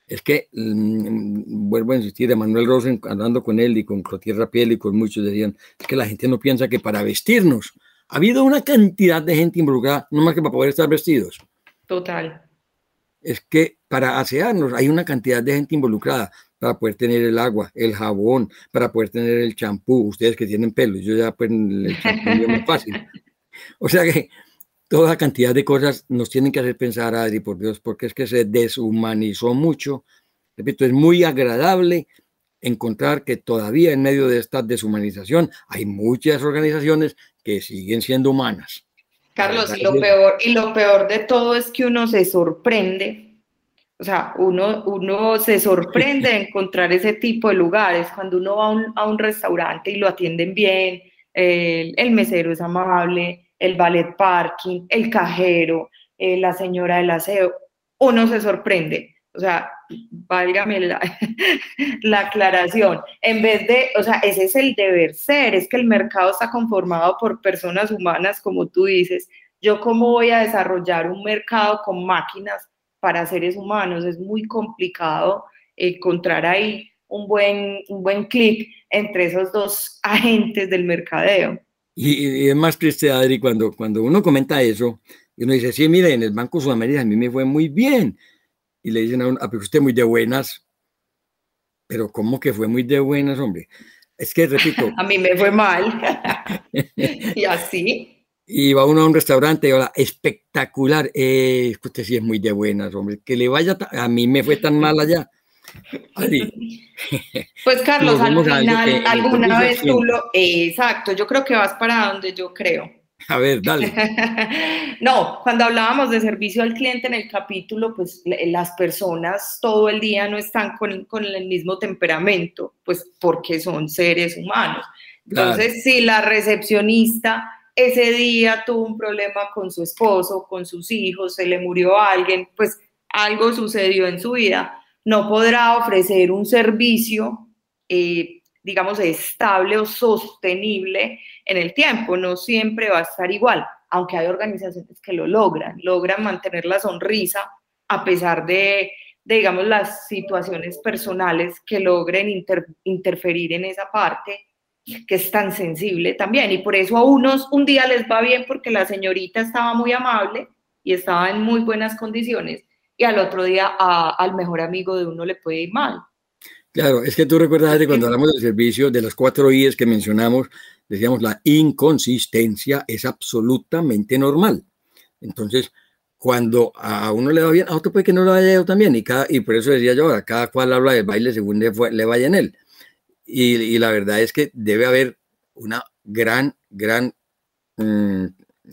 Es que, mm, vuelvo a insistir, Emanuel Rosen, andando con él y con Clotier Piel y con muchos, decían, es que la gente no piensa que para vestirnos, ha habido una cantidad de gente involucrada, no más que para poder estar vestidos. Total. Es que para asearnos hay una cantidad de gente involucrada para poder tener el agua, el jabón, para poder tener el champú. Ustedes que tienen pelo, yo ya pues el champú es muy fácil. [laughs] O sea que toda cantidad de cosas nos tienen que hacer pensar, Adri, por Dios, porque es que se deshumanizó mucho. Repito, es muy agradable encontrar que todavía en medio de esta deshumanización hay muchas organizaciones que siguen siendo humanas. Carlos, y lo peor, y lo peor de todo es que uno se sorprende o sea, uno, uno se sorprende de [laughs] encontrar ese tipo de lugares cuando uno va a un, restaurante y lo atienden bien, el, mesero es amable, el ballet parking, el cajero, eh, la señora del aseo, uno se sorprende. O sea, válgame la, [laughs] la, aclaración. En vez de, o sea, ese es el deber ser, es que el mercado está conformado por personas humanas, como tú dices. Yo cómo voy a desarrollar un mercado con máquinas para seres humanos. Es muy complicado encontrar ahí un buen, un buen clic entre esos dos agentes del mercadeo. Y, es más triste, Adri, cuando, cuando uno comenta eso, y uno dice, sí, mire, en el Banco Sudamérica a mí me fue muy bien. Y le dicen a uno, ah, pero usted muy de buenas. Pero ¿cómo que fue muy de buenas, hombre? Es que, repito. [laughs] a mí me fue mal. [laughs] y así. Iba uno a un restaurante y ahora, espectacular. Eh, usted sí es muy de buenas, hombre. Que le vaya, a mí me fue tan mal allá. [laughs] Pues Carlos, al final, alguna vez tú lo... exacto, yo creo que vas para donde yo creo. A ver, dale. [laughs] no, cuando hablábamos de servicio al cliente en el capítulo, pues las personas todo el día no están con, con el mismo temperamento, pues porque son seres humanos. Entonces, si la recepcionista ese día tuvo un problema con su esposo, con sus hijos, se le murió alguien, pues algo sucedió en su vida, no podrá ofrecer un servicio, eh, digamos, estable o sostenible en el tiempo, no siempre va a estar igual, aunque hay organizaciones que lo logran, logran mantener la sonrisa a pesar de, digamos, las situaciones personales que logren interferir en esa parte que es tan sensible también. Y por eso a unos un día les va bien porque la señorita estaba muy amable y estaba en muy buenas condiciones y al otro día al mejor amigo de uno le puede ir mal. Claro, es que tú recuerdas que cuando hablamos del servicio, de las cuatro I's que mencionamos, decíamos la inconsistencia es absolutamente normal. Entonces, cuando a uno le va bien, a otro puede que no le vaya yo también. Y, cada, y por eso decía yo, ahora cada cual habla del baile según le, le vaya en él. Y, la verdad es que debe haber una gran, gran mm,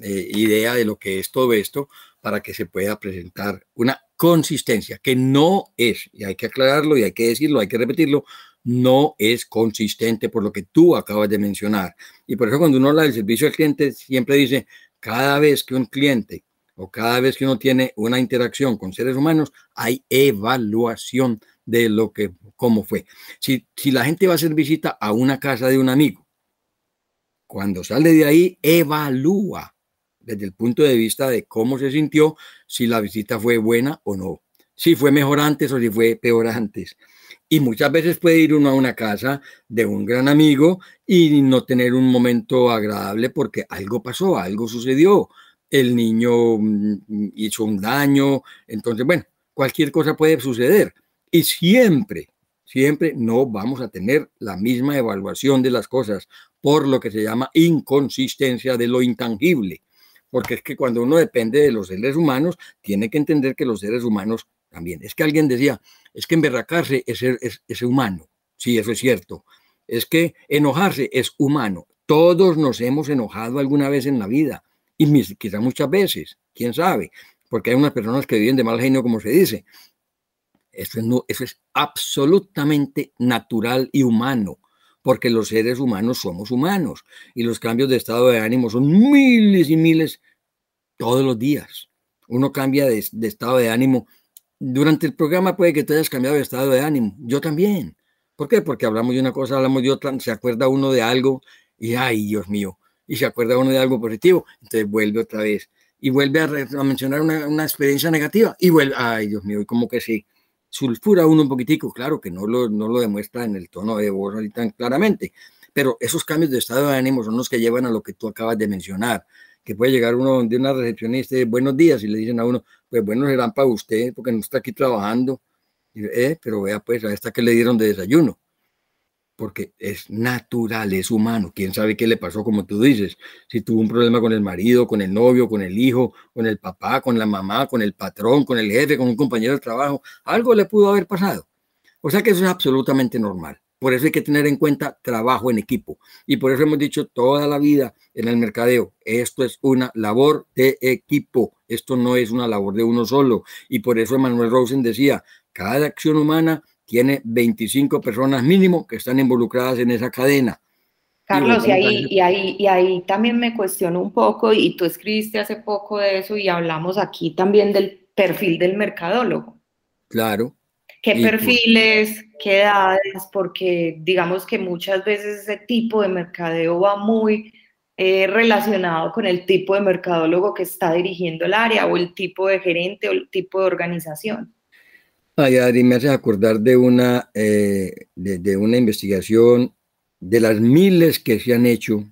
eh, idea de lo que es todo esto para que se pueda presentar una consistencia, que no es, y hay que aclararlo y hay que decirlo, hay que repetirlo, no es consistente por lo que tú acabas de mencionar. Y por eso cuando uno habla del servicio al cliente, siempre dice, cada vez que un cliente o cada vez que uno tiene una interacción con seres humanos, hay evaluación de lo que, cómo fue. Si, si la gente va a hacer visita a una casa de un amigo, cuando sale de ahí, evalúa desde el punto de vista de cómo se sintió, si la visita fue buena o no, si fue mejor antes o si fue peor antes. Y muchas veces puede ir uno a una casa de un gran amigo y no tener un momento agradable porque algo pasó, algo sucedió, el niño mm, hizo un daño, entonces, bueno, cualquier cosa puede suceder. Y siempre, siempre no vamos a tener la misma evaluación de las cosas por lo que se llama inconsistencia de lo intangible. Porque es que cuando uno depende de los seres humanos, tiene que entender que los seres humanos también. Es que alguien decía, es que emberracarse es, es, es humano. Sí, eso es cierto. Es que enojarse es humano. Todos nos hemos enojado alguna vez en la vida y quizá muchas veces, quién sabe, porque hay unas personas que viven de mal genio, como se dice, es, no, eso es absolutamente natural y humano, porque los seres humanos somos humanos y los cambios de estado de ánimo son miles y miles todos los días. Uno cambia de, estado de ánimo. Durante el programa puede que tú hayas cambiado de estado de ánimo. Yo también. ¿Por qué? Porque hablamos de una cosa, hablamos de otra, se acuerda uno de algo y, ay, Dios mío, y se acuerda uno de algo positivo, entonces vuelve otra vez y vuelve a, mencionar una, una, experiencia negativa y vuelve, ay, Dios mío, y como que sí sulfura uno un poquitico, claro que no lo, no lo demuestra en el tono de voz tan claramente, pero esos cambios de estado de ánimo son los que llevan a lo que tú acabas de mencionar, que puede llegar uno de una recepcionista de buenos días y le dicen a uno, pues bueno, serán para usted porque no está aquí trabajando, eh, pero vea pues a esta que le dieron de desayuno porque es natural, es humano. ¿Quién sabe qué le pasó, como tú dices? Si tuvo un problema con el marido, con el novio, con el hijo, con el papá, con la mamá, con el patrón, con el jefe, con un compañero de trabajo, algo le pudo haber pasado. O sea que eso es absolutamente normal. Por eso hay que tener en cuenta trabajo en equipo. Y por eso hemos dicho toda la vida en el mercadeo, esto es una labor de equipo, esto no es una labor de uno solo. Y por eso Manuel Rosen decía, cada acción humana tiene 25 personas mínimo que están involucradas en esa cadena. Carlos, y ahí, y, ahí, y ahí también me cuestiono un poco, y tú escribiste hace poco de eso y hablamos aquí también del perfil del mercadólogo. Claro. ¿Qué perfiles, qué edades? Porque digamos que muchas veces ese tipo de mercadeo va muy eh, relacionado con el tipo de mercadólogo que está dirigiendo el área o el tipo de gerente o el tipo de organización. Ay, Adri, me hace acordar de una, eh, de, una investigación de las miles que se han hecho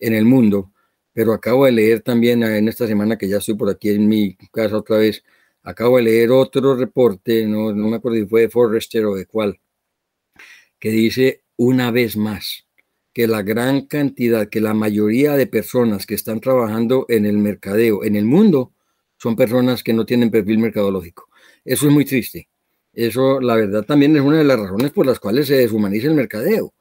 en el mundo, pero acabo de leer también en esta semana que ya estoy por aquí en mi casa otra vez, acabo de leer otro reporte, no, no me acuerdo si fue de Forrester o de cuál, que dice una vez más que la gran cantidad, que la mayoría de personas que están trabajando en el mercadeo en el mundo son personas que no tienen perfil mercadológico. Eso es muy triste. Eso, la verdad, también es una de las razones por las cuales se deshumaniza el mercadeo.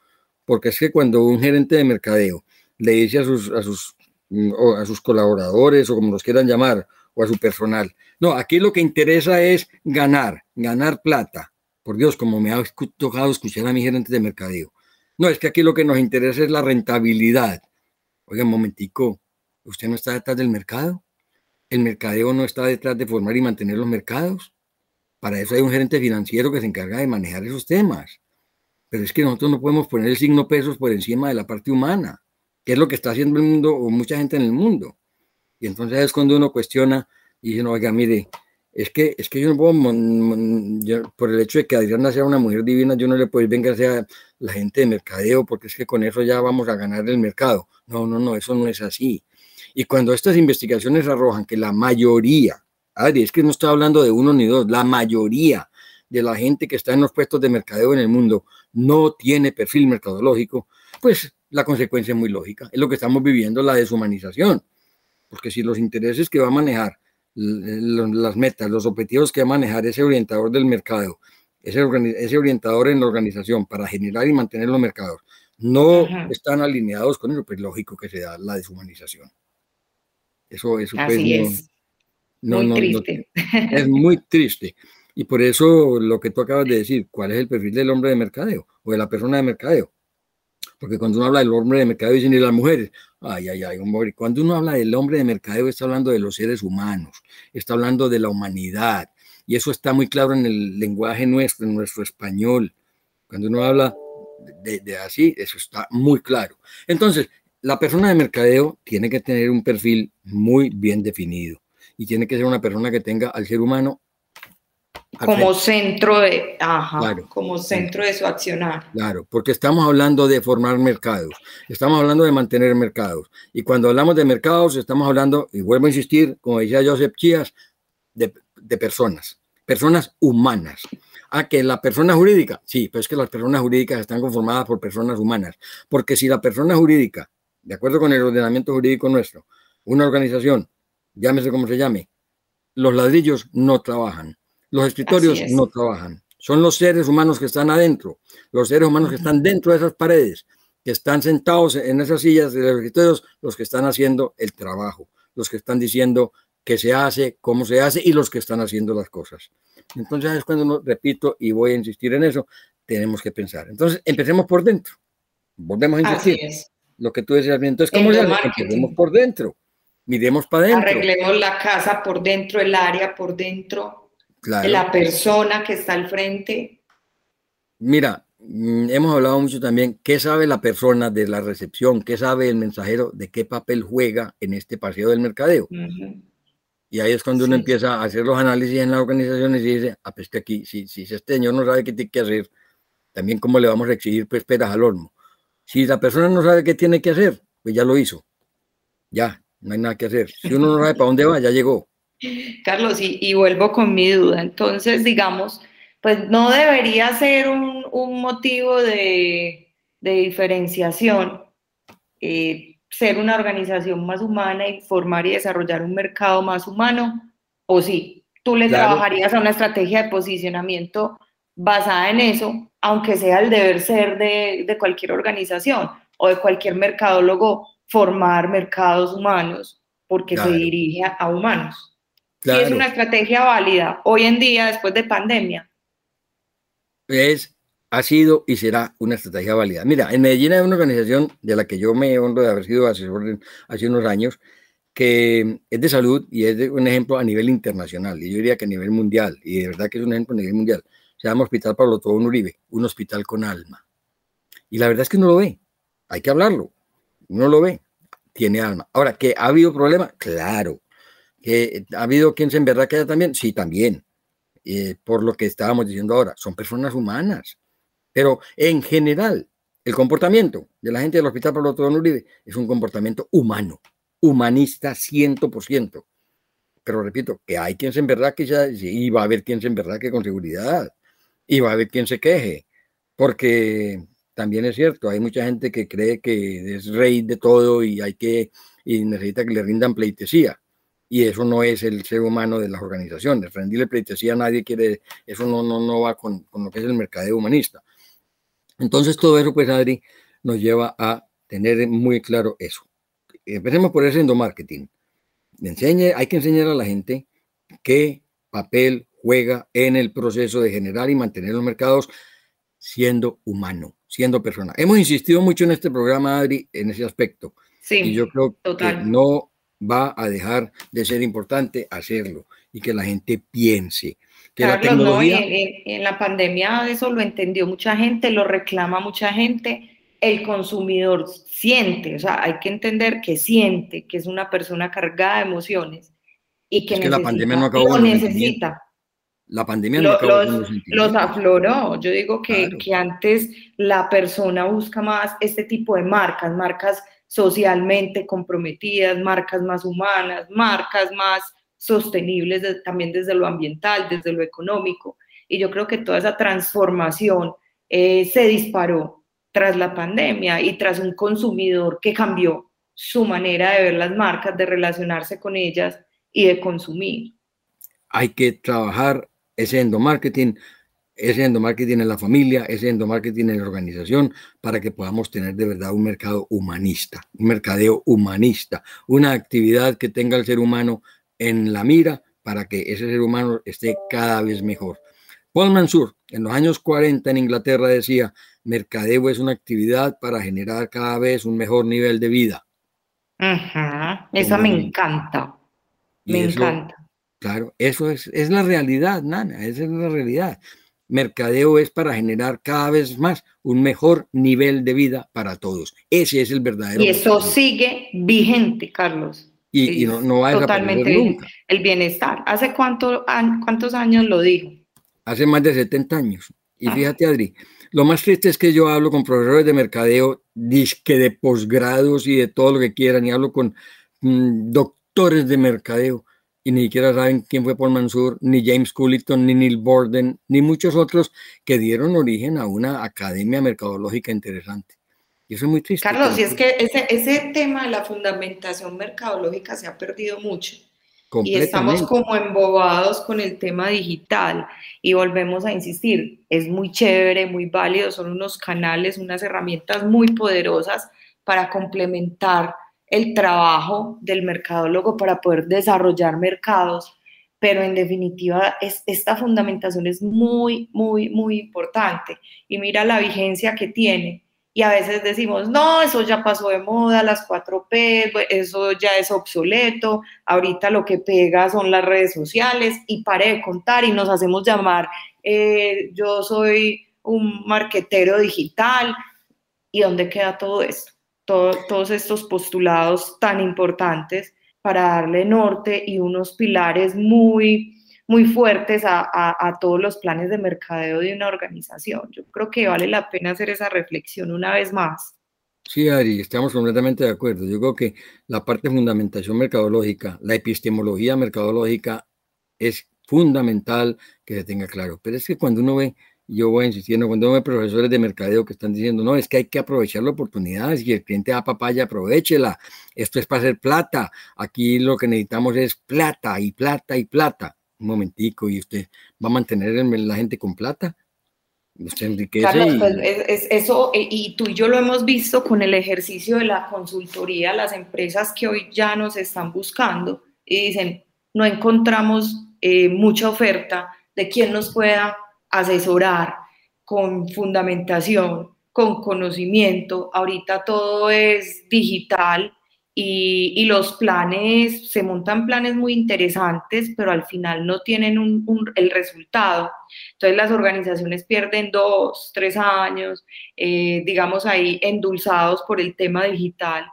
Porque es que cuando un gerente de mercadeo le dice a sus, a sus, a sus colaboradores o como los quieran llamar, o a su personal, no, aquí lo que interesa es ganar, ganar plata. Por Dios, como me ha tocado escuchar a mi gerente de mercadeo. No, es que aquí lo que nos interesa es la rentabilidad. Oiga, un momentico, ¿usted no está detrás del mercado? ¿El mercadeo no está detrás de formar y mantener los mercados? Para eso hay un gerente financiero que se encarga de manejar esos temas. Pero es que nosotros no podemos poner el signo pesos por encima de la parte humana, que es lo que está haciendo el mundo o mucha gente en el mundo. Y entonces es cuando uno cuestiona y dice, no, oiga, mire, es que, es que yo no puedo, por el hecho de que Adriana sea una mujer divina, yo no le puedo venga a la gente de mercadeo, porque es que con eso ya vamos a ganar el mercado. No, no, no, eso no es así. Y cuando estas investigaciones arrojan que la mayoría, Adri, es que no estoy hablando de uno ni dos, la mayoría de la gente que está en los puestos de mercadeo en el mundo no tiene perfil mercadológico, pues la consecuencia es muy lógica. Es lo que estamos viviendo, la deshumanización. Porque si los intereses que va a manejar las metas, los objetivos que va a manejar ese orientador del mercado, ese, ese orientador en la organización para generar y mantener los mercados, no están alineados con eso, pues lógico que se da la deshumanización. Eso, eso pues, es. No, muy triste. es muy triste. Y por eso lo que tú acabas de decir, ¿cuál es el perfil del hombre de mercadeo o de la persona de mercadeo? Porque cuando uno habla del hombre de mercadeo dicen y las mujeres, ay, ay, ay, hombre. Cuando uno habla del hombre de mercadeo está hablando de los seres humanos, está hablando de la humanidad. Y eso está muy claro en el lenguaje nuestro, en nuestro español. Cuando uno habla de, así, eso está muy claro. Entonces, la persona de mercadeo tiene que tener un perfil muy bien definido y tiene que ser una persona que tenga al ser humano como centro de, ajá, como centro de su accionar. Claro, porque estamos hablando de formar mercados, estamos hablando de mantener mercados. Y cuando hablamos de mercados, estamos hablando, y vuelvo a insistir, como decía Joseph Chías, de, de personas, personas humanas. Ah, que la persona jurídica, sí, pero es que las personas jurídicas están conformadas por personas humanas. Porque si la persona jurídica, de acuerdo con el ordenamiento jurídico nuestro, una organización, llámese como se llame, los ladrillos no trabajan los escritorios no trabajan. Son los seres humanos que están adentro, los seres humanos que están dentro de esas paredes, que están sentados en esas sillas de los escritorios, los que están haciendo el trabajo, los que están diciendo qué se hace, cómo se hace y los que están haciendo las cosas. Entonces es cuando, repito, y voy a insistir en eso, tenemos que pensar. Entonces, empecemos por dentro. Volvemos a insistir. Lo que tú decías, entonces, ¿cómo le Empecemos por dentro. Miremos para adentro. Arreglemos la casa por dentro, el área por dentro la persona que está al frente. Mira, mm, hemos hablado mucho también, ¿qué sabe la persona de la recepción? ¿Qué sabe el mensajero de qué papel juega en este paseo del mercadeo? Y ahí es cuando uno empieza a hacer los análisis en las organizaciones y dice, ah, pues que aquí, si, si este señor no sabe qué tiene que hacer, también cómo le vamos a exigir pues peras al horno. Si la persona no sabe qué tiene que hacer, pues ya lo hizo. Ya, no hay nada que hacer. Si uno no sabe para dónde va, ya llegó. [laughs] Carlos, y, vuelvo con mi duda. Entonces, digamos, pues no debería ser un, motivo de, diferenciación eh, ser una organización más humana y formar y desarrollar un mercado más humano, o sí, tú le trabajarías a una estrategia de posicionamiento basada en eso, aunque sea el deber ser de, cualquier organización o de cualquier mercadólogo, formar mercados humanos porque se dirige a humanos es una estrategia válida hoy en día después de pandemia. Es, ha sido y será una estrategia válida. Mira, en Medellín hay una organización de la que yo me honro de haber sido asesor hace unos años, que es de salud y es un ejemplo a nivel internacional, y yo diría que a nivel mundial, y de verdad que es un ejemplo a nivel mundial. Se llama Hospital Pablo Tobón Uribe, un hospital con alma. Y la verdad es que uno lo ve, hay que hablarlo, uno lo ve, tiene alma. Ahora, ¿que ha habido problemas? Claro, ¿Ha habido quien se haya también? Sí, también. Eh, por lo que estábamos diciendo ahora, son personas humanas. Pero en general, el comportamiento de la gente del Hospital Pablo Tobón Uribe es un comportamiento humano, humanista 100%. Pero repito, que hay quien se que ya, y va a haber quien se que con seguridad, y va a haber quien se queje. porque también es cierto, hay mucha gente que cree que es rey de todo y hay que y necesita que le rindan pleitesía. Y eso no es el ser humano de las organizaciones. Rendirle pleitesía a nadie quiere, eso no, no, no va con, lo que es el mercadeo humanista. Entonces todo eso, pues Adri, nos lleva a tener muy claro eso. Empecemos por ese endomarketing. Enseñe, hay que enseñar a la gente qué papel juega en el proceso de generar y mantener los mercados siendo humano, siendo persona. Hemos insistido mucho en este programa, Adri, en ese aspecto. Sí, y yo creo que no va a dejar de ser importante hacerlo y que la gente piense. Que la tecnología... en, la pandemia eso lo entendió mucha gente, lo reclama mucha gente. El consumidor siente, o sea, hay que entender que siente, que es una persona cargada de emociones y que, necesita, la pandemia no acabó necesita. La pandemia acabó los, los afloró. Yo digo que, que antes la persona busca más este tipo de marcas, marcas socialmente comprometidas, marcas más humanas, marcas más sostenibles también desde lo ambiental, desde lo económico. Y yo creo que toda esa transformación eh, se disparó tras la pandemia y tras un consumidor que cambió su manera de ver las marcas, de relacionarse con ellas y de consumir. Hay que trabajar ese endomarketing ese endomarketing en la familia, ese endomarketing en la organización, para que podamos tener de verdad un mercado humanista, un mercadeo humanista, una actividad que tenga el ser humano en la mira para que ese ser humano esté cada vez mejor. Paul Mansur, en los años 40 en Inglaterra, decía, mercadeo es una actividad para generar cada vez un mejor nivel de vida. Eso me encanta, me encanta. Claro, eso es, es la realidad, Nana, esa es la realidad mercadeo es para generar cada vez más un mejor nivel de vida para todos. Ese es el verdadero. Y eso sigue vigente, Carlos. Y, no, va a totalmente nunca. El bienestar. ¿Hace cuánto, cuántos años lo dijo? Hace más de 70 años. Y ah. fíjate, Adri, lo más triste es que yo hablo con profesores de mercadeo, disque de posgrados y de todo lo que quieran, y hablo con mm, doctores de mercadeo y ni siquiera saben quién fue Paul Mansur, ni James Culliton, ni Neil Borden, ni muchos otros que dieron origen a una academia mercadológica interesante. Y eso es muy triste. Carlos, y es que ese, ese tema de la fundamentación mercadológica se ha perdido mucho. Y estamos como embobados con el tema digital y volvemos a insistir, es muy chévere, muy válido, son unos canales, unas herramientas muy poderosas para complementar el trabajo del mercadólogo para poder desarrollar mercados, pero en definitiva es, esta fundamentación es muy, muy, muy importante y mira la vigencia que tiene. Y a veces decimos, no, eso ya pasó de moda, las 4P, eso ya es obsoleto, ahorita lo que pega son las redes sociales y pare de contar y nos hacemos llamar, eh, yo soy un marquetero digital. ¿Y dónde queda todo esto? Todos estos postulados tan importantes para darle norte y unos pilares muy, muy fuertes a, todos los planes de mercadeo de una organización. Yo creo que vale la pena hacer esa reflexión una vez más. Sí, Ari, estamos completamente de acuerdo. Yo creo que la parte de fundamentación mercadológica, la epistemología mercadológica es fundamental que se tenga claro. Pero es que cuando uno ve yo voy insistiendo, cuando hay profesores de mercadeo que están diciendo, no, es que hay que aprovechar la oportunidad, si el cliente da papaya, aprovechela, esto es para hacer plata, aquí lo que necesitamos es plata y plata y plata. Un momentico, ¿y usted va a mantener la gente con plata? Usted enriquece Carlos, pues, es, eso, e, y tú y yo lo hemos visto con el ejercicio de la consultoría, las empresas que hoy ya nos están buscando y dicen, no encontramos eh, mucha oferta de quien nos pueda asesorar con fundamentación, con conocimiento. Ahorita todo es digital y, los planes, se montan planes muy interesantes, pero al final no tienen el resultado. Entonces las organizaciones pierden dos, tres años, eh, digamos ahí, endulzados por el tema digital,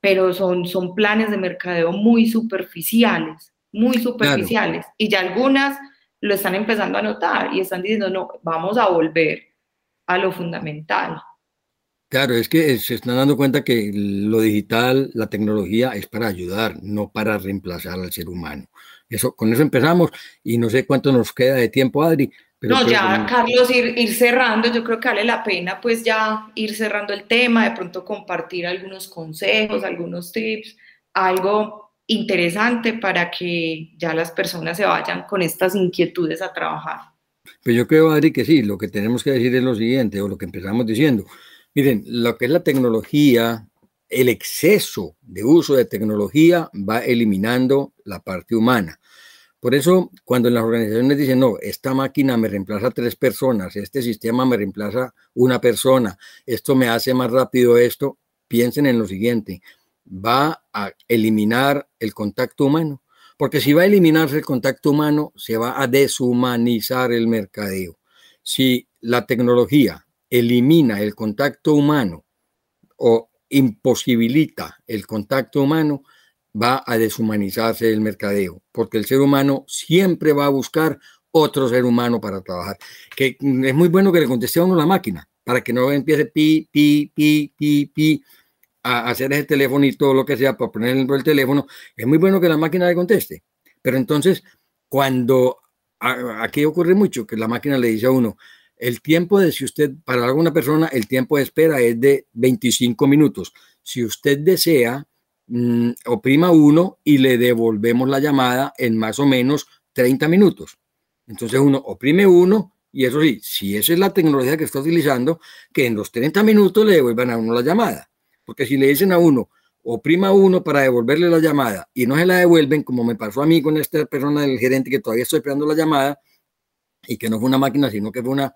pero son, son planes de mercadeo muy superficiales, muy superficiales. Y ya algunas lo están empezando a notar y están diciendo, no, vamos a volver a lo fundamental. Claro, es que se están dando cuenta que lo digital, la tecnología es para ayudar, no para reemplazar al ser humano. Eso, con eso empezamos y no sé cuánto nos queda de tiempo, Adri, no, ya, Carlos, ir, ir, cerrando, yo creo que vale la pena pues ya ir cerrando el tema, de pronto compartir algunos consejos, algunos tips, algo interesante para que ya las personas se vayan con estas inquietudes a trabajar. Pues yo creo, Adri, que sí, lo que tenemos que decir es lo siguiente, o lo que empezamos diciendo. Miren, lo que es la tecnología, el exceso de uso de tecnología va eliminando la parte humana. Por eso, cuando en las organizaciones dicen, no, esta máquina me reemplaza tres personas, este sistema me reemplaza una persona, esto me hace más rápido esto, piensen en lo siguiente, va a eliminar el contacto humano, porque si va a eliminarse el contacto humano, se va a deshumanizar el mercadeo. Si la tecnología elimina el contacto humano o imposibilita el contacto humano, va a deshumanizarse el mercadeo, porque el ser humano siempre va a buscar otro ser humano para trabajar. Que es muy bueno que le conteste a uno la máquina, para que no empiece pi, pi, pi, pi, pi, a hacer ese teléfono y todo lo que sea para poner dentro del teléfono. Es muy bueno que la máquina le conteste. Pero entonces, cuando aquí ocurre mucho, que la máquina le dice a uno, el tiempo de si usted, para alguna persona, el tiempo de espera es de 25 minutos. Si usted desea, Mm, oprima uno y le devolvemos la llamada en más o menos 30 minutos. Entonces uno oprime uno y eso sí, si esa es la tecnología que está utilizando, que en los 30 minutos le devuelvan a uno la llamada. Porque si le dicen a uno, oprima uno para devolverle la llamada y no se la devuelven, como me pasó a mí con esta persona del gerente que todavía estoy esperando la llamada y que no fue una máquina, sino que fue una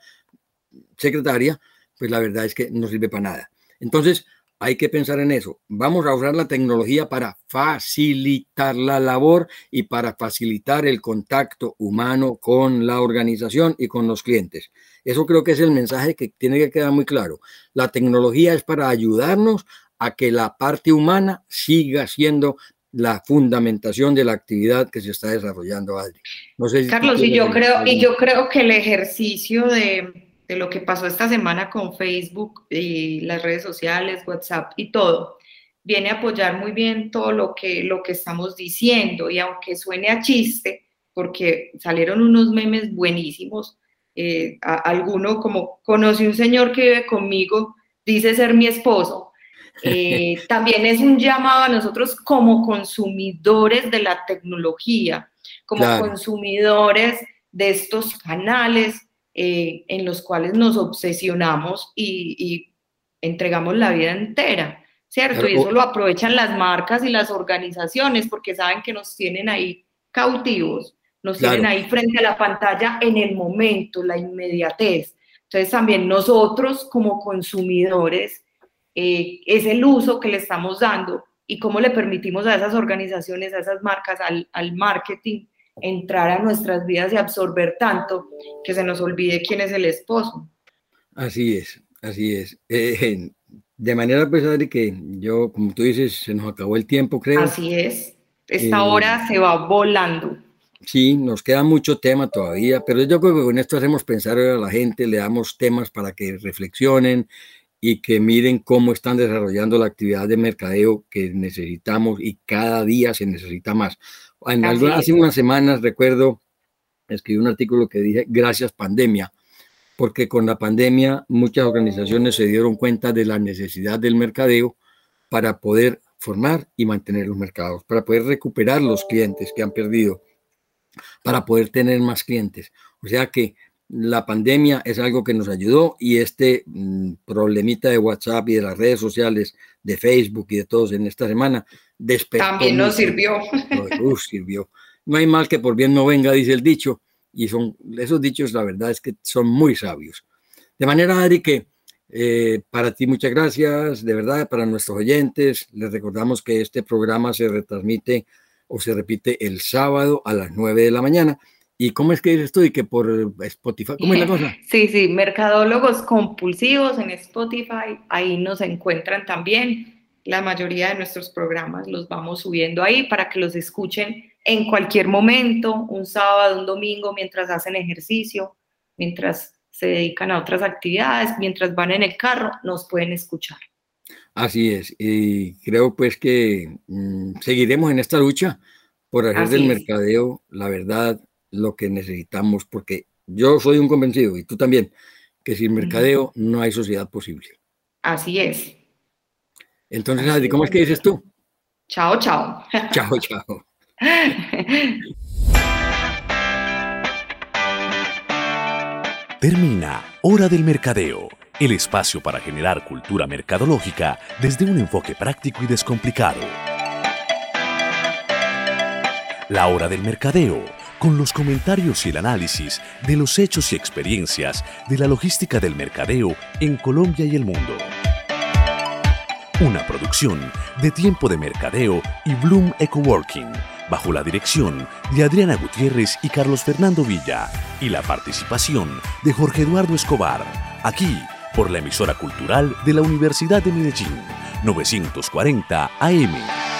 secretaria, pues la verdad es que no sirve para nada. Entonces, hay que pensar en eso. Vamos a usar la tecnología para facilitar la labor y para facilitar el contacto humano con la organización y con los clientes. Eso creo que es el mensaje que tiene que quedar muy claro. La tecnología es para ayudarnos a que la parte humana siga siendo la fundamentación de la actividad que se está desarrollando, Adri. Carlos, y yo creo, y yo creo que el ejercicio de de lo que pasó esta semana con Facebook y las redes sociales, WhatsApp y todo, viene a apoyar muy bien todo lo que, lo que estamos diciendo y aunque suene a chiste, porque salieron unos memes buenísimos, eh, alguno como conocí un señor que vive conmigo, dice ser mi esposo, eh, [laughs] también es un llamado a nosotros como consumidores de la tecnología, como consumidores de estos canales, eh, en los cuales nos obsesionamos y, entregamos la vida entera, ¿cierto? Y eso lo aprovechan las marcas y las organizaciones porque saben que nos tienen ahí cautivos, nos tienen ahí frente a la pantalla en el momento, la inmediatez. Entonces también nosotros como consumidores eh, es el uso que le estamos dando y cómo le permitimos a esas organizaciones, a esas marcas, al, al marketing, entrar a nuestras vidas y absorber tanto que se nos olvide quién es el esposo. Así es, así es. Eh, de manera pesada de que yo, como tú dices, se nos acabó el tiempo, creo. Así es. Esta eh, hora se va volando. Sí, nos queda mucho tema todavía, pero yo creo que con esto hacemos pensar a la gente, le damos temas para que reflexionen y que miren cómo están desarrollando la actividad de mercadeo que necesitamos y cada día se necesita más. Hace unas semanas recuerdo, escribí un artículo que dije, gracias pandemia, porque con la pandemia muchas organizaciones se dieron cuenta de la necesidad del mercadeo para poder formar y mantener los mercados, para poder recuperar los clientes que han perdido, para poder tener más clientes. O sea que la pandemia es algo que nos ayudó y este mm, problemita de WhatsApp y de las redes sociales, de Facebook y de todos en esta semana, despertó. También nos sirvió. sirvió. No hay mal que por bien no venga, dice el dicho, y son esos dichos, la verdad es que son muy sabios. De manera, Adri, que eh, para ti muchas gracias, de verdad, para nuestros oyentes, les recordamos que este programa se retransmite o se repite el sábado a las 9 de la mañana ¿Y cómo es que dices tú? ¿Y que por Spotify? ¿Cómo es la cosa? [laughs] Sí, sí, Mercadólogos Compulsivos en Spotify, ahí nos encuentran también. La mayoría de nuestros programas los vamos subiendo ahí para que los escuchen en cualquier momento, un sábado, un domingo, mientras hacen ejercicio, mientras se dedican a otras actividades, mientras van en el carro, nos pueden escuchar. Así es, y creo pues que mm, seguiremos en esta lucha por hacer del mercadeo, la verdad, lo que necesitamos, porque yo soy un convencido, y tú también, que sin mercadeo no hay sociedad posible. Así es. Entonces, Adri, ¿cómo es que dices tú? Chao, chao. [laughs] Chao, chao. Termina Hora del Mercadeo, el espacio para generar cultura mercadológica desde un enfoque práctico y descomplicado. La Hora del Mercadeo, con los comentarios y el análisis de los hechos y experiencias de la logística del mercadeo en Colombia y el mundo. Una producción de Tiempo de Mercadeo y Bloom Ecoworking, bajo la dirección de Adriana Gutiérrez y Carlos Fernando Villa, y la participación de Jorge Eduardo Escobar, aquí por la emisora cultural de la Universidad de Medellín, 940 AM.